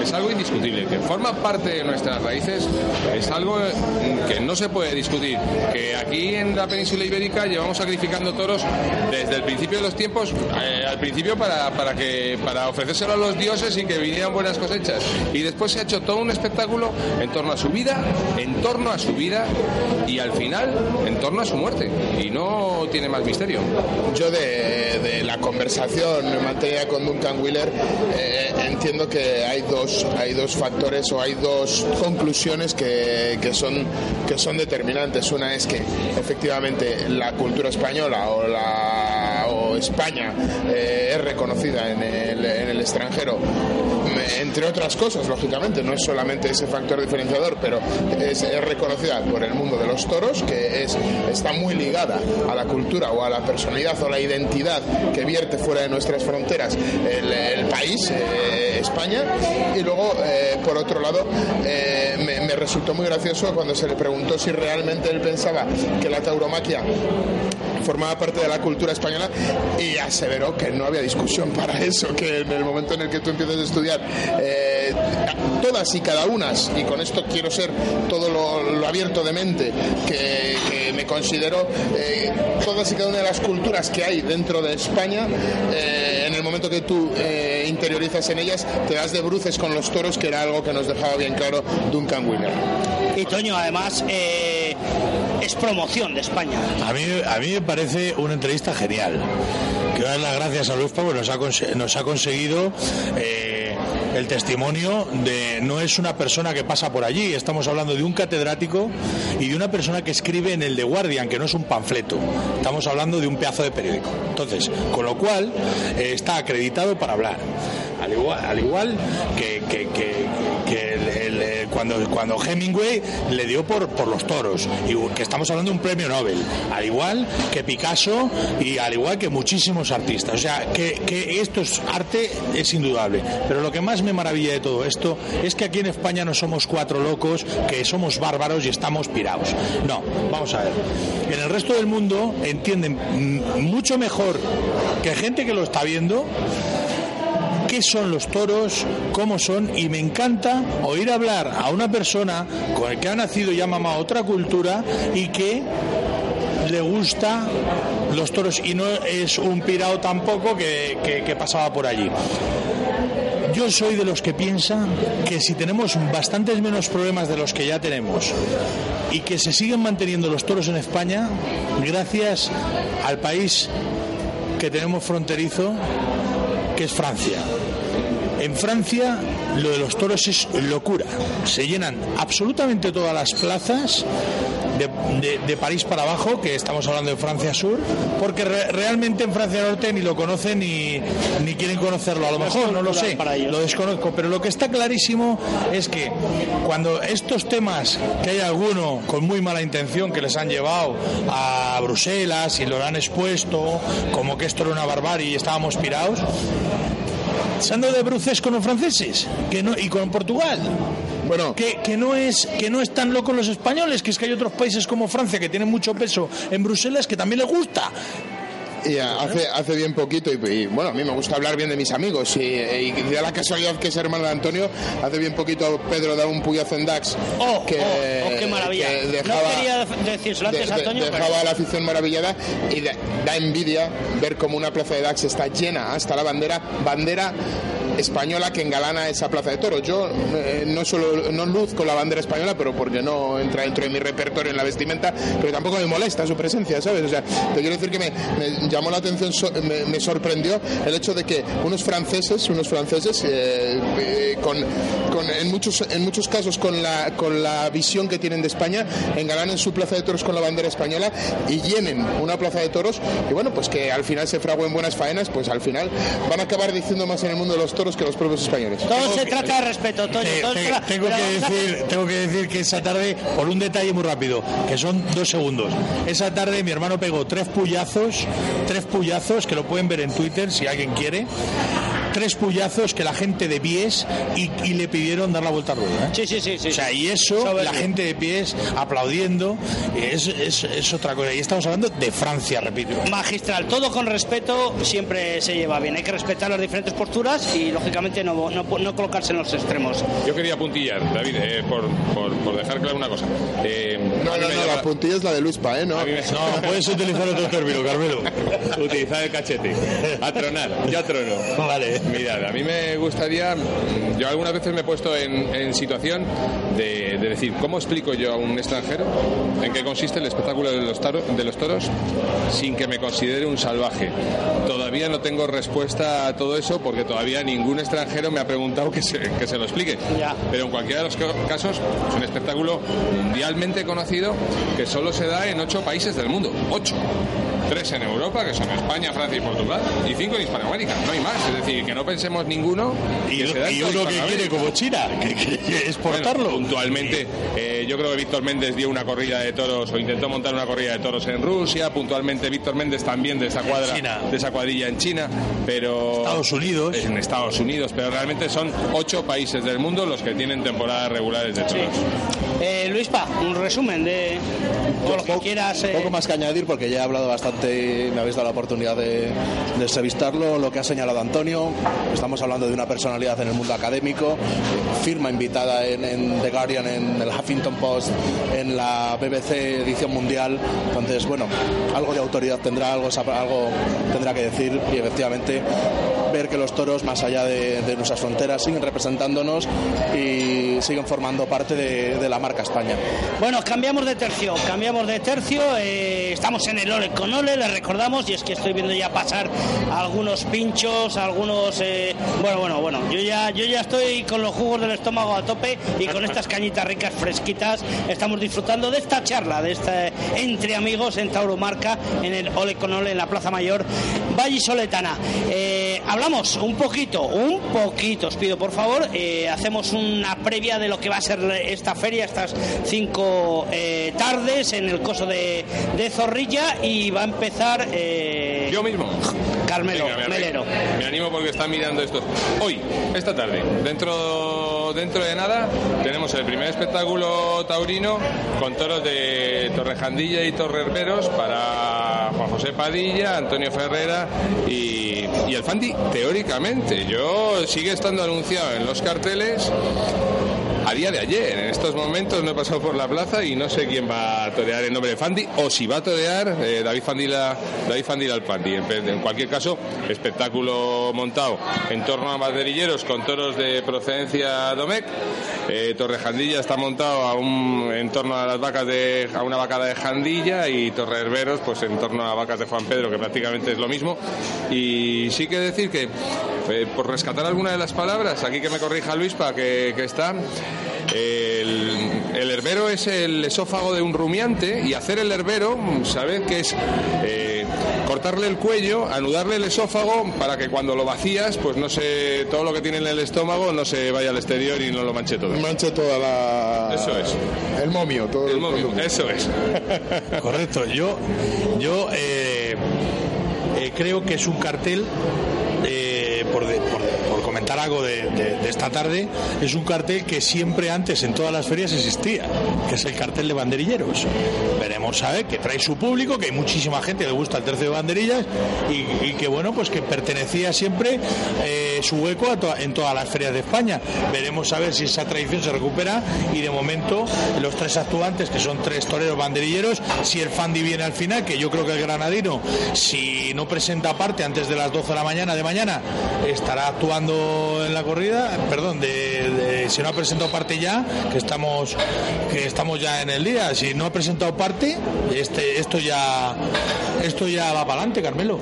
es algo indiscutible, que forma parte de nuestras raíces, es algo que no se puede discutir. Que aquí en la península ibérica llevamos sacrificando toros desde el principio de los tiempos, eh, al principio para, para, que, para ofrecérselo a los dioses y que vinieran buenas cosechas. Y después se ha hecho todo un espectáculo en torno a su vida, en torno a su vida y al final en torno a su muerte. Y no tiene más misterio. Yo de, la conversación en materia con Duncan Wheeler eh, entiendo que hay dos, hay dos factores o hay dos conclusiones que, que, son, que son determinantes. Una es que efectivamente la cultura española o, la, España eh, es reconocida en el, extranjero, entre otras cosas, lógicamente, no es solamente ese factor diferenciador, pero es, reconocida por el mundo de los toros, que es, está muy ligada a la cultura o a la personalidad o la identidad que vierte fuera de nuestras fronteras el, país, eh, España. Y luego, eh, por otro lado, me, me resultó muy gracioso cuando se le preguntó si realmente él pensaba que la tauromaquia formaba parte de la cultura española y aseveró que no había discusión para eso, que en el momento en el que tú empiezas a estudiar eh, todas y cada una, y con esto quiero ser todo lo, lo abierto de mente que, que me considero, eh, todas y cada una de las culturas que hay dentro de España, eh, en el momento que tú eh, interiorizas en ellas, te das de bruces con los toros, que era algo que nos dejaba bien claro Duncan Wheeler. Y Toño, además, eh, es promoción de España. A mí, a mí me parece una entrevista genial. Quiero dar las gracias a Luis porque nos ha, nos ha conseguido eh, el testimonio de no es una persona que pasa por allí, estamos hablando de un catedrático y de una persona que escribe en el The Guardian, que no es un panfleto, estamos hablando de un pedazo de periódico. Entonces, con lo cual eh, está acreditado para hablar. Al igual, al igual que, que, que, que el, cuando, cuando Hemingway le dio por, por los toros, y que estamos hablando de un premio Nobel, al igual que Picasso y al igual que muchísimos artistas. O sea, que, que esto es arte es indudable. Pero lo que más me maravilla de todo esto es que aquí en España no somos cuatro locos, que somos bárbaros y estamos pirados. No, vamos a ver. En el resto del mundo entienden mucho mejor que gente que lo está viendo qué son los toros, cómo son, y me encanta oír hablar a una persona con el que ha nacido y ha mamado otra cultura y que le gusta los toros. Y no es un pirado tampoco que, que, que pasaba por allí. Yo soy de los que piensan que si tenemos bastantes menos problemas de los que ya tenemos y que se siguen manteniendo los toros en España, gracias al país que tenemos fronterizo, que es Francia. En Francia lo de los toros es locura. Se llenan absolutamente todas las plazas de, de, de, París para abajo, que estamos hablando de Francia Sur, porque re, realmente en Francia Norte ni lo conocen ni, ni quieren conocerlo. A lo mejor no lo sé, lo desconozco, pero lo que está clarísimo es que cuando estos temas, que hay alguno con muy mala intención que les han llevado a Bruselas y lo han expuesto como que esto era una barbarie y estábamos pirados, se han dado de bruces con los franceses que no, y con Portugal. Bueno, que, que, no es, que no están locos los españoles, que es que hay otros países como Francia que tienen mucho peso en Bruselas que también les gusta. Y hace, hace bien poquito, y, y, bueno, a mí me gusta hablar bien de mis amigos, y, y de la casualidad que es hermano de Antonio, hace bien poquito Pedro da un puyazo en Dax. ¡Oh! Que, oh, oh, ¡Qué maravilla! Que dejaba, no quería antes, de, Antonio. De, dejaba pero... a la afición maravillada y de, da envidia ver cómo una plaza de Dax está llena hasta la bandera, bandera española que engalana esa plaza de toros. Yo eh, no solo no luzco la bandera española, pero porque no entra dentro de mi repertorio en la vestimenta, pero tampoco me molesta su presencia, ¿sabes? O sea, te quiero decir que me, me llamó la atención, so- me, me sorprendió el hecho de que unos franceses, unos franceses, eh, eh, con, con- en, muchos, en muchos casos con la, con la visión que tienen de España, engalanen su plaza de toros con la bandera española y llenen una plaza de toros, y bueno, pues que al final se fraguen buenas faenas, pues al final van a acabar diciendo más en el mundo de los toros que los propios españoles. Todo se trata de respeto, Toño. Te- todo se te- trata- tengo, pero que decir, tengo que decir que esa tarde, por un detalle muy rápido, que son dos segundos. Esa tarde mi hermano pegó tres puyazos, tres puyazos que lo pueden ver en Twitter si alguien quiere. Tres puyazos que la gente de pies y, y le pidieron dar la vuelta a rueda. ¿eh? Sí, sí, sí, sí. O sea, y eso, Soberbio. la gente de pies aplaudiendo, es, es, es otra cosa. Y estamos hablando de Francia, repito. Magistral, todo con respeto siempre se lleva bien. Hay que respetar las diferentes posturas y, lógicamente, no, no, no colocarse en los extremos. Yo quería puntillar, David, eh, por, por, por dejar claro una cosa. Eh, No, no, no, llama- la puntilla es la de Luis Pae, ¿no? me- No, puedes utilizar otro término, Carmelo. Utilizar el cachete. A tronar. Yo trono. Vale. Mirad, a mí me gustaría. Yo algunas veces me he puesto en, en situación de, de decir, ¿cómo explico yo a un extranjero en qué consiste el espectáculo de los, taro- de los toros sin que me considere un salvaje? Todavía no tengo respuesta a todo eso porque todavía ningún extranjero me ha preguntado que se, que se lo explique. Ya. Pero en cualquiera de los ca- casos es un espectáculo mundialmente conocido que solo se da en ocho países del mundo. Ocho. Tres en Europa, que son España, Francia y Portugal, y cinco en Hispanoamérica. No hay más. Es decir, que no pensemos ninguno Y, que uno que quiere como China, que, que- que exportarlo. Bueno, puntualmente, eh, yo creo que Víctor Méndez dio una corrida de toros o intentó montar una corrida de toros en Rusia. Puntualmente, Víctor Méndez también de esa cuadra, China. de esa cuadrilla en China, pero Estados Unidos. en Estados Unidos, pero realmente son ocho países del mundo los que tienen temporadas regulares de toros. Eh, Luispa, un resumen de o lo que quieras. eh, Poco más que añadir porque ya he hablado bastante me habéis dado la oportunidad de, entrevistarlo. Lo que ha señalado Antonio, estamos hablando de una personalidad en el mundo académico, firma invitada en, The Guardian, en el Huffington Post, en la BBC edición mundial. Entonces, bueno, algo de autoridad tendrá, algo, tendrá que decir y efectivamente ver que los toros, más allá de, nuestras fronteras, siguen representándonos y siguen formando parte de, la marca España. Bueno, cambiamos de tercio, cambiamos de tercio. eh, estamos en el Ole les recordamos, y es que estoy viendo ya pasar algunos pinchos, algunos. eh, bueno, bueno, bueno. Yo ya, yo ya estoy con los jugos del estómago a tope y con estas cañitas ricas, fresquitas. Estamos disfrutando de esta charla, de esta entre amigos en Tauromarca, en el Ole con Ole, en la Plaza Mayor, Vallisoletana. Eh, hablamos un poquito, un poquito, os pido por favor, eh, hacemos una previa de lo que va a ser esta feria, estas cinco eh, tardes en el coso de, de Zorrilla y va a empezar eh, Yo mismo. Carmelo, Venga, me Melero. Me animo porque están mirando esto. Hoy, esta tarde, dentro, dentro de nada, tenemos el primer espectáculo taurino con toros de Torrejandilla y Torrerberos para Juan José Padilla, Antonio Ferrera y, y el Fandi, teóricamente. Yo sigue estando anunciado en los carteles a día de ayer. En estos momentos no he pasado por la plaza y no sé quién va a torear el nombre de Fandi o si va a torear eh, David Fandila David Fandila al Fandi. En, cualquier caso, espectáculo montado en torno a banderilleros con toros de procedencia Domecq. Eh, Torrejandilla está montado en torno a las vacas de una vacada de Jandilla y Torre Herberos pues en torno a vacas de Juan Pedro que prácticamente es lo mismo y sí que decir que eh, por rescatar alguna de las palabras aquí que me corrija Luispa que, que está el, el herbero es el esófago de un rumiante y hacer el herbero, sabed que es eh, cortarle el cuello, anudarle el esófago para que cuando lo vacías, pues no se, todo lo que tiene en el estómago no se vaya al exterior y no lo manche todo. Mancha toda la. Eso es. El momio, todo El momio, eso es. Correcto. Yo, yo eh, eh, creo que es un cartel. eh, por, de- por- algo de, esta tarde, es un cartel que siempre antes en todas las ferias existía, que es el cartel de banderilleros. Veremos a ver que trae su público, que hay muchísima gente que le gusta el tercio de banderillas y, que bueno, pues que pertenecía siempre eh, su hueco en todas las ferias de España. Veremos a ver si esa tradición se recupera y de momento los tres actuantes, que son tres toreros banderilleros, si el Fandi viene al final, que yo creo que el granadino, si no presenta parte antes de las 12 de la mañana de mañana, estará actuando en la corrida, perdón, de, si no ha presentado parte ya, que estamos que estamos ya en el día. Si no ha presentado parte, este esto ya esto ya va para adelante, Carmelo.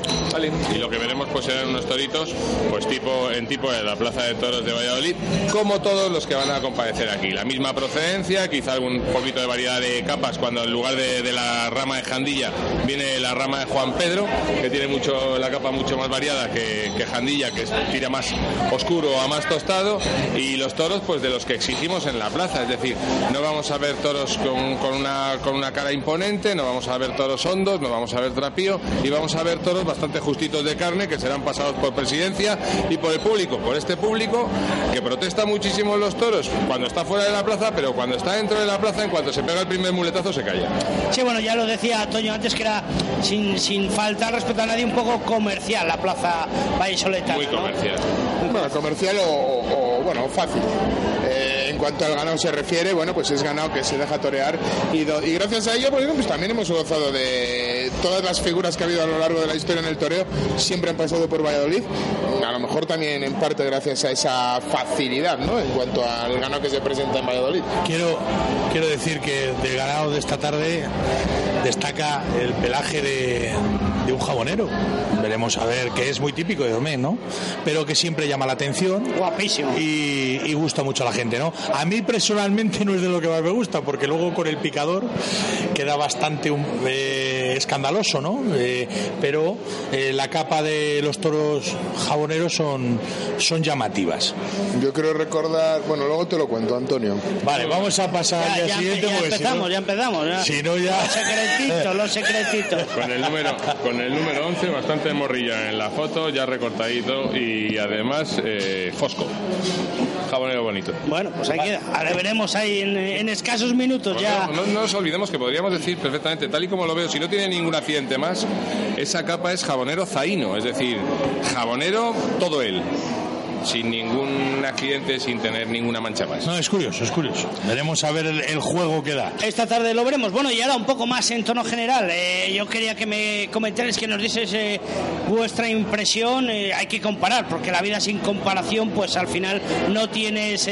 Y lo que veremos pues serán unos toritos, pues tipo en tipo de la Plaza de Toros de Valladolid, como todos los que van a comparecer aquí. La misma procedencia, quizá algún poquito de variedad de capas, cuando en lugar de, la rama de Jandilla viene la rama de Juan Pedro, que tiene mucho la capa mucho más variada que, que Jandilla, que tira más oscuro a más tostado, y los toros pues de los que exigimos en la plaza, es decir, no vamos a ver toros con, con una, con una cara imponente, no vamos a ver toros hondos, no vamos a ver trapío, y vamos a ver toros bastante justitos de carne que serán pasados por presidencia y por el público, por este público que protesta muchísimo los toros cuando está fuera de la plaza, pero cuando está dentro de la plaza, en cuanto se pega el primer muletazo, se calla. Sí, bueno, ya lo decía Toño antes que era sin, sin faltar respeto a nadie un poco comercial la plaza Vallesoleta. Muy comercial. Bueno, comercial o, bueno, fácil. Eh, en cuanto al ganado se refiere, bueno, pues es ganado que se deja torear y, y gracias a ello, pues, pues también hemos gozado de todas las figuras que ha habido a lo largo de la historia en el toreo, siempre han pasado por Valladolid. A lo mejor también en parte gracias a esa facilidad, ¿no? En cuanto al ganado que se presenta en Valladolid. Quiero, quiero decir que del ganado de esta tarde destaca el pelaje de, de un jabonero. Veremos a ver, que es muy típico de Domén, ¿no? Pero que siempre llama la atención. Guapísimo. Y, gusta mucho a la gente, ¿no? A mí personalmente no es de lo que más me gusta, porque luego con el picador queda bastante eh, escandaloso, ¿no? Eh, pero eh, la capa de los toros jaboneros son, son llamativas. Yo quiero recordar, bueno, luego te lo cuento, Antonio. Vale, vamos a pasar al día siguiente. Ya empezamos, ya empezamos. Si no, ya. Los secretitos, los secretitos. Con el número, con el número 11, bastante morrilla en la foto, ya recortadito y además eh, fosco. Jabonero bonito. Bueno, pues ahí queda. Ahora veremos ahí en, escasos minutos ya. No, no, nos olvidemos que podríamos decir perfectamente, tal y como lo veo, si no tiene ningún accidente más, esa capa es jabonero zaino, es decir, jabonero todo él sin ningún accidente, sin tener ninguna mancha más. No, es curioso, es curioso. Veremos a ver el, juego que da. Esta tarde lo veremos. Bueno, y ahora un poco más en tono general. Eh, yo quería que me comentarais, que nos dices eh, vuestra impresión. Eh, hay que comparar, porque la vida sin comparación, pues al final no tienes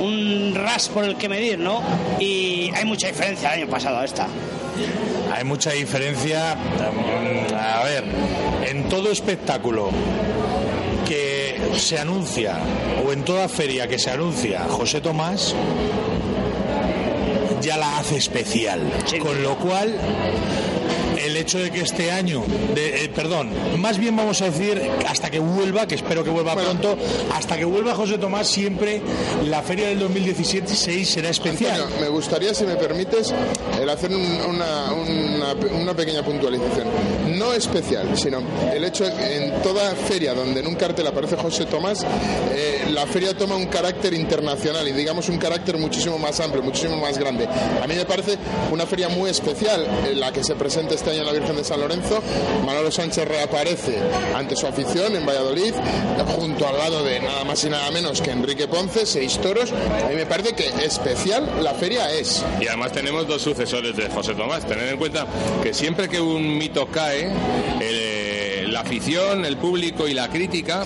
un ras por el que medir, ¿no? Y hay mucha diferencia el año pasado a esta. Hay mucha diferencia. A ver, en todo espectáculo se anuncia, o en toda feria que se anuncia José Tomás, ya la hace especial. Con lo cual, el hecho de que este año, de, eh, perdón, más bien vamos a decir hasta que vuelva, que espero que vuelva pronto, hasta que vuelva José Tomás, siempre la feria del 2017 será especial. me gustaría, si me permites, el hacer una, una, pequeña puntualización. No especial, sino el hecho en toda feria donde en un cartel aparece José Tomás, eh, la feria toma un carácter internacional y digamos un carácter muchísimo más amplio, muchísimo más grande. A mí me parece una feria muy especial en la que se presenta este año la Virgen de San Lorenzo. Manolo Sánchez reaparece ante su afición en Valladolid, junto al lado de nada más y nada menos que Enrique Ponce, seis toros. A mí me parece que especial la feria es. Y además tenemos dos sucesores de José Tomás. Tened en cuenta que siempre que un mito cae, la afición, el público y la crítica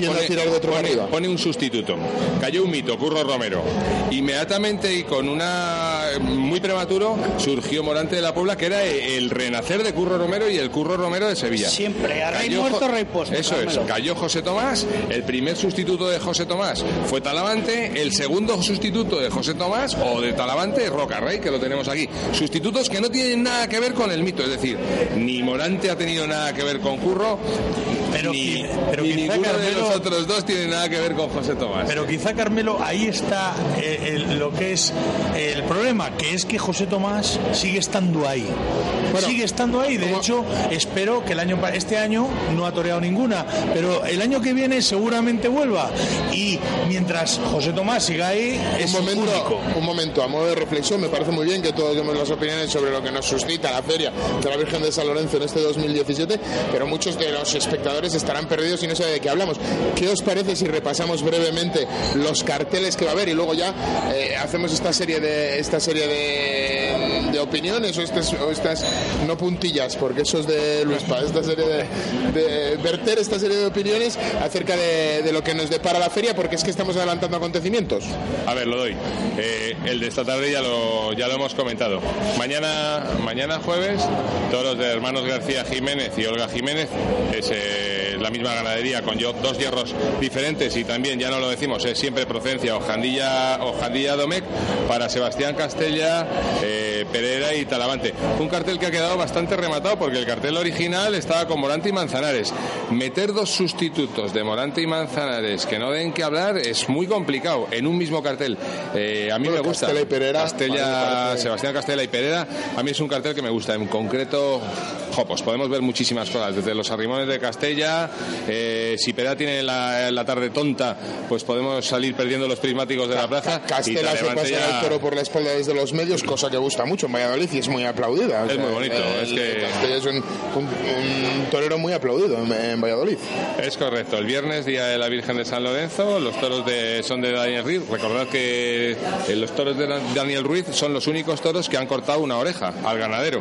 pone, un sustituto. Cayó un mito, Curro Romero. Inmediatamente y con una muy prematuro surgió Morante de la Puebla, que era el renacer de Curro Romero y el Curro Romero de Sevilla. Siempre, a rey muerto, rey puesto. Eso es, cayó José Tomás, el primer sustituto de José Tomás fue Talavante, el segundo sustituto de José Tomás o de Talavante, Roca Rey, que lo tenemos aquí. Sustitutos que no tienen nada que ver con el mito, es decir, ni Morante ha tenido nada que ver con Curro, pero, ni, pero ninguno de los otros dos tiene nada que ver con José Tomás. Pero quizá, Carmelo, ahí está eh, lo que es el problema, que es que José Tomás sigue estando ahí. sigue estando ahí. De hecho, espero que el año este año no ha toreado ninguna, pero el año que viene seguramente vuelva. Y mientras José Tomás siga ahí, es un momento, un momento, a modo de reflexión, me parece muy bien que todos demos las opiniones sobre lo que nos suscita la feria de la Virgen de San Lorenzo en este 2017, pero muchos de los espectadores estarán perdidos y no saben de qué hablamos. ¿Qué os parece si repasamos brevemente los carteles que va a haber y luego ya eh, hacemos esta serie de esta serie de, opiniones o estas, o estas no puntillas, porque eso es de Luis Paz, esta serie de, de verter esta serie de opiniones acerca de, lo que nos depara la feria, porque es que estamos adelantando acontecimientos. A ver, lo doy. Eh, el de esta tarde ya lo, ya lo hemos comentado. Mañana, mañana jueves, toros de hermanos García Jiménez y Olga Jiménez, es eh, la misma ganadería con yo- dos hierros diferentes y también, ya no lo decimos, es siempre procedencia Ojandilla, Ojandilla Domecq para Sebastián Castella, eh, Pereira y Talavante. Un cartel que ha quedado bastante rematado porque el cartel original estaba con Morante y Manzanares. Meter dos sustitutos de Morante y Manzanares que no den que hablar es muy complicado en un mismo cartel. Eh, a mí Bueno, me gusta. Castella y Pereira, Castella, Sebastián Castella y Pereira, a mí es un cartel que me gusta. En concreto, jo, pues podemos ver muchísimas cosas, desde los arrimones de Castella, eh, si Pereira tiene la, la tarde tonta, pues podemos salir perdiendo los prismáticos de la plaza. y Castela se pasa ya- el toro por la espalda desde los medios, cosa que gusta mucho en Valladolid y es muy aplaudida. O Es sea, muy bonito, el- es que- es un, un- un torero muy aplaudido en, en Valladolid. Es correcto, el viernes, día de la Virgen de San Lorenzo, los toros de, son de Daniel Ruiz. Recordad que eh, los toros de Daniel Ruiz son los únicos toros que han cortado una oreja al ganadero.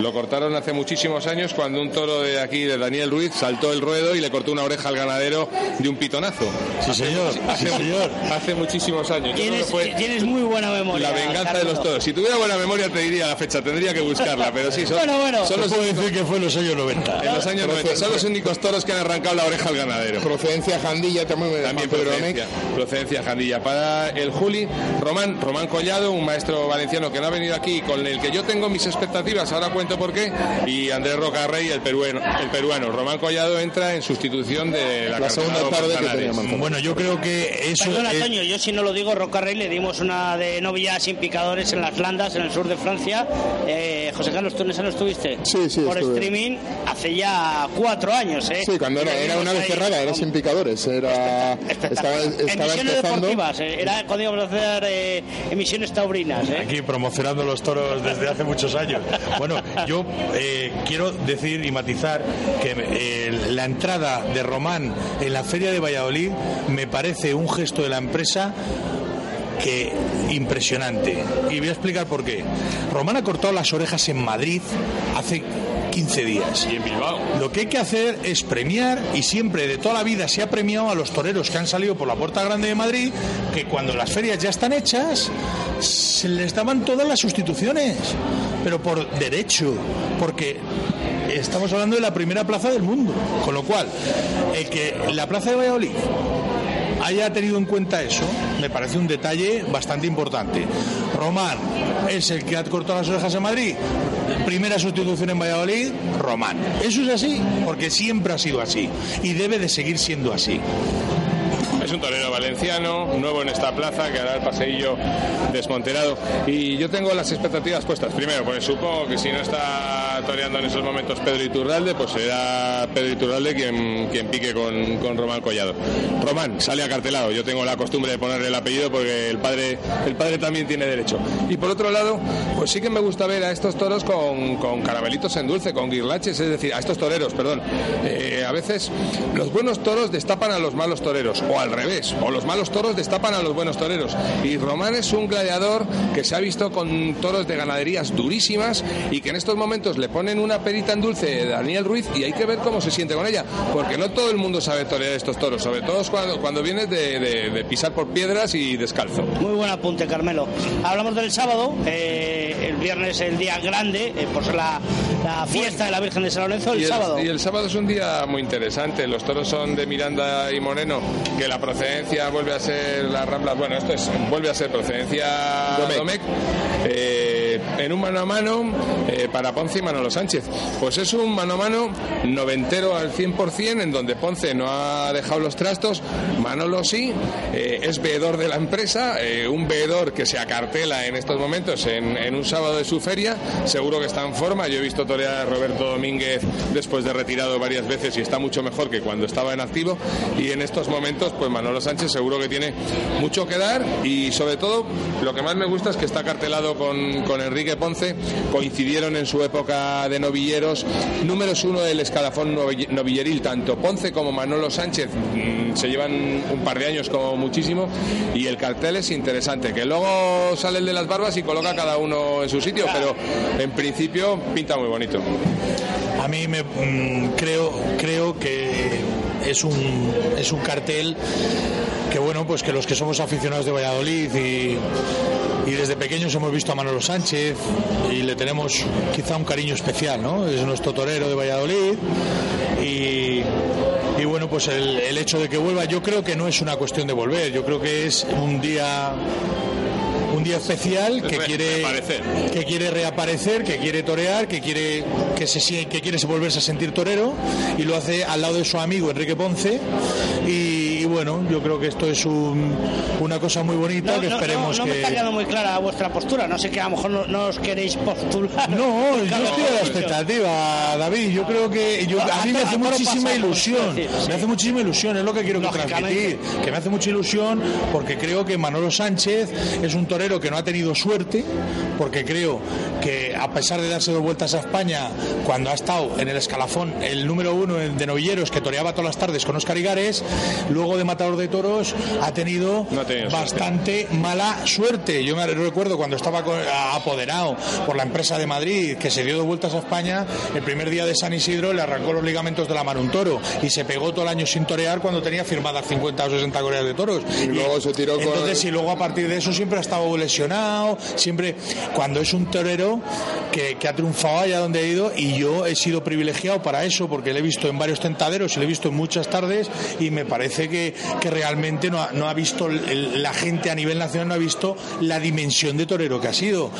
Lo cortaron hace muchísimos años cuando un toro de aquí, de Daniel Ruiz, saltó el ruedo y le cortó una oreja al ganadero de un pitonazo. Sí, señor, Hace, sí, señor. hace muchísimos años. Tienes, fue tienes muy buena memoria. la venganza de Carlos. los toros. Si tuviera buena memoria te diría la fecha, tendría que buscarla, pero sí, son, Bueno, bueno. son los puedo únicos- decir que fue en los años 90. en los años 90 son los únicos toros que han arrancado la oreja al ganadero. Procedencia Jandilla también. También Juan Pedro procedencia, procedencia Jandilla. Para el Juli, Román, Román Collado, un maestro valenciano que no ha venido aquí, con el que yo tengo mis expectativas, ahora cuento por qué, y Andrés Rocarrey, el peruano. El peruano. Román Collado entra en sustitución de la, La segunda tarde que Manzanares. tenía Manzanares. Bueno, yo creo que eso Perdona, es- Toño, yo si no lo digo, Rocarrey le dimos una de novillas sin picadores en las Landas, en el sur de Francia. Eh, José Carlos, ¿tú en esa no estuviste? Sí, sí, Por estuve. streaming hace ya cuatro años, ¿eh? Sí, cuando era, era una vez cerrada, era sin picadores. Era, estaba, estaba Emisiones empezando. deportivas, eh, era cuando íbamos a hacer eh, emisiones taurinas, ¿eh? aquí promocionando los toros desde hace muchos años. Bueno, yo eh, quiero decir y matizar que eh, la entrada de Román en la Feria de Valladolid me parece un gesto de la empresa que impresionante. Y voy a explicar por qué. Román ha cortado las orejas en Madrid hace 15 días. Y en Bilbao. Lo que hay que hacer es premiar, y siempre de toda la vida se ha premiado a los toreros que han salido por la Puerta Grande de Madrid, que cuando las ferias ya están hechas, se les daban todas las sustituciones, pero por derecho, porque estamos hablando de la primera plaza del mundo, con lo cual, el que la plaza de Valladolid haya tenido en cuenta eso, me parece un detalle bastante importante. Román es el que ha cortado las orejas en Madrid. Primera sustitución en Valladolid, Román. Eso es así, porque siempre ha sido así y debe de seguir siendo así. Es un torero valenciano, nuevo en esta plaza, que hará el paseillo desmonterado. Y yo tengo las expectativas puestas. Primero, pues supongo que si no está toreando en esos momentos Pedro Iturralde, pues será Pedro Iturralde quien, quien pique con, con Román Collado. Román sale acartelado. Yo tengo la costumbre de ponerle el apellido porque el padre, el padre también tiene derecho. Y por otro lado, pues sí que me gusta ver a estos toros con, con caramelitos en dulce, con guirlaches, es decir, a estos toreros, perdón. Eh, a veces los buenos toros destapan a los malos toreros, o al revés, o los malos toros destapan a los buenos toreros. Y Román es un gladiador que se ha visto con toros de ganaderías durísimas y que en estos momentos le ponen una perita en dulce de Daniel Ruiz y hay que ver cómo se siente con ella, porque no todo el mundo sabe torear estos toros, sobre todo cuando, cuando vienes de, de- de pisar por piedras y descalzo. Muy buen apunte, Carmelo. Hablamos del sábado, eh, el viernes el día grande, eh, por ser la, la fiesta de la Virgen de San Lorenzo, el, y, el, sábado. y el sábado es un día muy interesante. Los toros son de Miranda y Moreno, que la procedencia vuelve a ser las Ramblas. Bueno, esto es vuelve a ser procedencia Domecq. Domecq. Eh, en un mano a mano eh, para Ponce y Manolo Sánchez. Pues es un mano a mano noventero al 100%, en donde Ponce no ha dejado los trastos, Manolo sí, eh, es veedor de la empresa, eh, un veedor que se acartela en estos momentos en, un sábado de su feria, seguro que está en forma. Yo he visto torear a Roberto Domínguez después de retirado varias veces y está mucho mejor que cuando estaba en activo. Y en estos momentos, pues Manolo Sánchez seguro que tiene mucho que dar y sobre todo lo que más me gusta es que está cartelado con Enrique Ponce coincidieron en su época de novilleros, números uno del escalafón novilleril, tanto Ponce como Manolo Sánchez mm, se llevan un par de años como muchísimo y el cartel es interesante, que luego sale el de las barbas y coloca cada uno en su sitio, pero en principio pinta muy bonito. A mí me mm, creo creo que es un es un cartel que bueno, pues que los que somos aficionados de Valladolid y, y desde pequeños hemos visto a Manolo Sánchez y le tenemos quizá un cariño especial, ¿no? Es nuestro torero de Valladolid y, y bueno, pues el, el hecho de que vuelva yo creo que no es una cuestión de volver, yo creo que es un día un día especial que quiere que quiere reaparecer, que quiere torear, que quiere que se que quiere volverse a sentir torero y lo hace al lado de su amigo Enrique Ponce y, bueno, yo creo que esto es una cosa muy bonita que esperemos no, que me está quedando muy clara vuestra postura, no sé que a lo mejor no, os queréis postular. No, yo estoy a la expectativa, David, yo creo que yo, a mí me hace muchísima ilusión, me hace muchísima ilusión, es lo que quiero que transmitir, que me hace mucha ilusión porque creo que Manolo Sánchez es un torero que no ha tenido suerte, porque creo que a pesar de darse dos vueltas a España, cuando ha estado en el escalafón el número uno de novilleros que toreaba todas las tardes con Oscar Igares, luego de Matador de Toros ha tenido bastante mala suerte. Yo me recuerdo cuando estaba apoderado por la empresa de Madrid, que se dio dos vueltas a España, el primer día de San Isidro le arrancó los ligamentos de la mano un toro y se pegó todo el año sin torear cuando tenía firmadas 50 o 60 coreas de toros. Y, luego se tiró Entonces, y luego a partir de eso siempre ha estado lesionado, siempre cuando es un torero que, ha triunfado allá donde ha ido y yo he sido privilegiado para eso porque le he visto en varios tentaderos y le he visto en muchas tardes y me parece que, que realmente no ha, no ha visto la gente a nivel nacional no ha visto la dimensión de torero que ha sido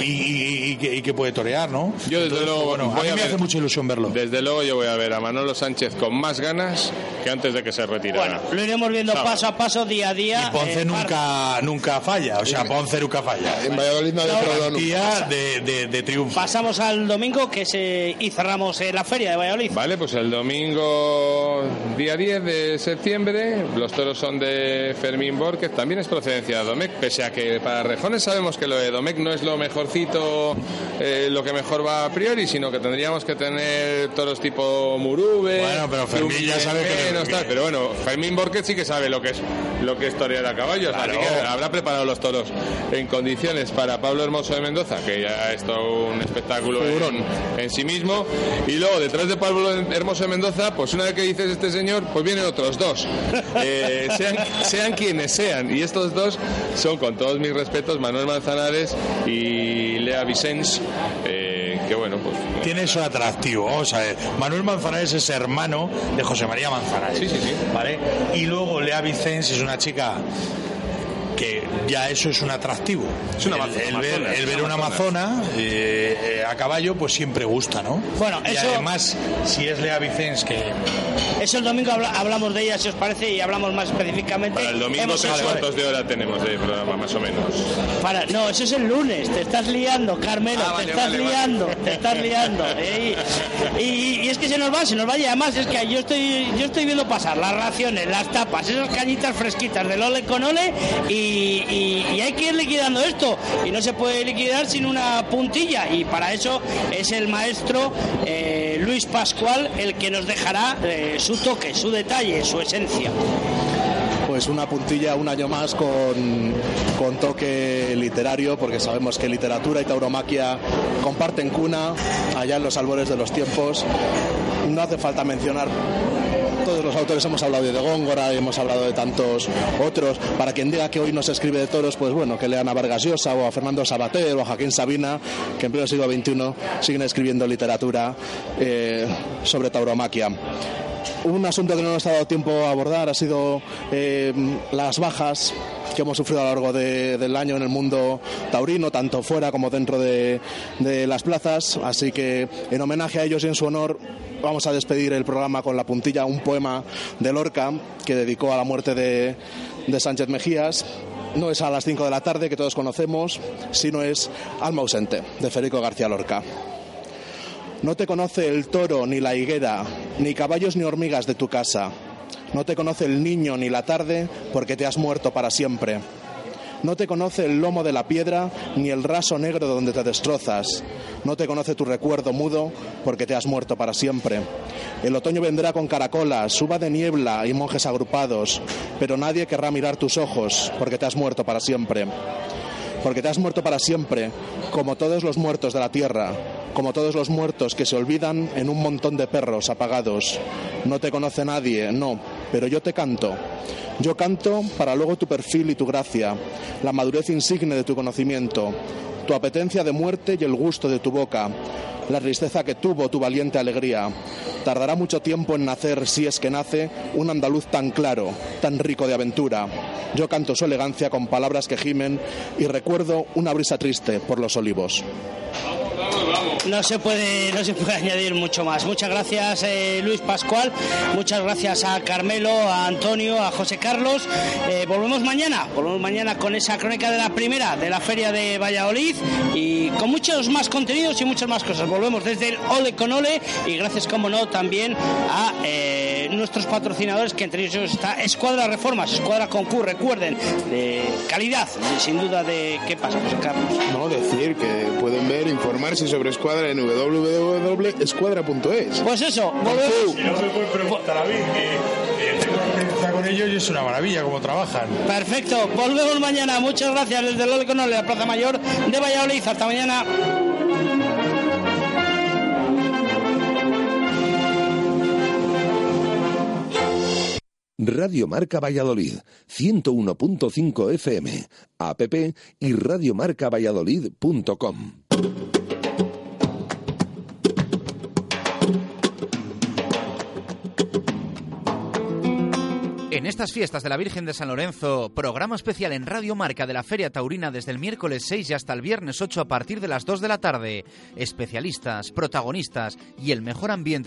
y, que, puede torear, ¿no? Yo desde luego bueno, a mí me hace mucha ilusión verlo. Desde luego yo voy a ver a Manolo Sánchez con más ganas que antes de que se retirara. Bueno, lo iremos viendo paso a paso, día a día. Y Ponce eh, nunca, nunca falla, o sea, Ponce nunca falla. En Valladolid no ha nunca. De, de, de, triunfo. Pasamos al domingo que se, y cerramos la feria de Valladolid. Vale, pues el domingo día 10 de septiembre los toros son de Fermín Borges, también es procedencia de Domecq, pese a que para Rejones sabemos que lo de Domecq no es lo mejorcito, eh, lo que mejor va a priori, sino que tendríamos que tener toros tipo Murube. Bueno, pero Fermín ya sabe que... No está, pero bueno, Fermín Borges sí que sabe lo que es lo que es torear a caballos, así que habrá preparado los toros en condiciones para Pablo Hermoso de Mendoza, que ya es todo un espectáculo en, en, sí mismo. Y luego, detrás de Pablo Hermoso de Mendoza, pues una vez que dices este señor, pues vienen otros dos. Eh, sean, sean quienes sean. Y estos dos son, con todos mis respetos, Manuel Manzanares y Lea Vicens. Eh, que bueno, pues. Tiene eso atractivo, vamos a ver. Manuel Manzanares es hermano de José María Manzanares. Sí, sí, sí. ¿Vale? Y luego Lea Vicens es una chica que ya eso es un atractivo. Es una el, ver, una amazona eh, eh, a caballo, pues siempre gusta, ¿no? Bueno, y además, si es Lea Vicens que. Eso el domingo hablamos de ella, si os parece, y hablamos más específicamente. Para el domingo, tres cuartos de hora tenemos de programa, más o menos. Para, no, eso es el lunes, te estás liando, Carmelo, ah, te estás liando, te estás liando. Eh, y, es que se nos va, se nos va, y además es que yo estoy, yo estoy viendo pasar las raciones, las tapas, esas cañitas fresquitas del ole con ole y y, hay que ir liquidando esto. Y no se puede liquidar sin una puntilla. Y para eso es el maestro eh, Luis Pascual el que nos dejará eh, su toque, su detalle, su esencia. Pues una puntilla un año más con, con, toque literario, porque sabemos que literatura y tauromaquia comparten cuna allá en los albores de los tiempos. No hace falta mencionar los autores hemos hablado de Góngora, hemos hablado de tantos otros. Para quien diga que hoy no se escribe de toros, pues bueno, que lean a Vargas Llosa o a Fernando Sabater o a Joaquín Sabina, que en pleno siglo XXI siguen escribiendo literatura eh, sobre tauromaquia. Un asunto que no nos ha dado tiempo a abordar ha sido eh, las bajas que hemos sufrido a lo largo del año en el mundo taurino, tanto fuera como dentro de, las plazas. Así que en homenaje a ellos y en su honor vamos a despedir el programa con la puntilla, un poema de Lorca que dedicó a la muerte de, de Sánchez Mejías no es a las 5 de la tarde que todos conocemos, sino es Alma ausente, de Federico García Lorca. No te conoce el toro ni la higuera, ni caballos ni hormigas de tu casa. No te conoce el niño ni la tarde porque te has muerto para siempre. No te conoce el lomo de la piedra ni el raso negro donde te destrozas. No te conoce tu recuerdo mudo porque te has muerto para siempre. El otoño vendrá con caracolas, suba de niebla y monjes agrupados, pero nadie querrá mirar tus ojos porque te has muerto para siempre. Porque te has muerto para siempre, como todos los muertos de la tierra, como todos los muertos que se olvidan en un montón de perros apagados. No te conoce nadie, no, pero yo te canto. Yo canto para luego tu perfil y tu gracia, la madurez insigne de tu conocimiento, tu apetencia de muerte y el gusto de tu boca, la tristeza que tuvo tu valiente alegría. Tardará mucho tiempo en nacer, si es que nace, un andaluz tan claro, tan rico de aventura. Yo canto su elegancia con palabras que gimen y recuerdo una brisa triste por los olivos. No se puede, no se puede añadir mucho más. Muchas gracias eh, Luis Pascual, muchas gracias a Carmelo, a Antonio, a José Carlos. Eh, volvemos mañana, volvemos mañana con esa crónica de la primera de la feria de Valladolid y con muchos más contenidos y muchas más cosas. Volvemos desde el Ole con Ole y gracias como no también a eh, nuestros patrocinadores que entre ellos está Escuadra Reformas, Escuadra Concur, recuerden, de calidad, sin duda de qué pasa, José Carlos. No, decir que pueden ver, informarse sobre Escuadra en www.escuadra.es. Pues eso, volvemos. Si no me pueden preguntar a mí, que que tengo experiencia con ellos y es una maravilla cómo trabajan. Perfecto, volvemos mañana. Muchas gracias desde el Ole con Ole, la Plaza Mayor de Valladolid. Hasta mañana. Radio Marca Valladolid, 101.5 FM, app y radiomarcavalladolid.com. En estas fiestas de la Virgen de San Lorenzo, programa especial en Radio Marca de la Feria Taurina desde el miércoles 6 y hasta el viernes 8 a partir de las 2 de la tarde. Especialistas, protagonistas y el mejor ambiente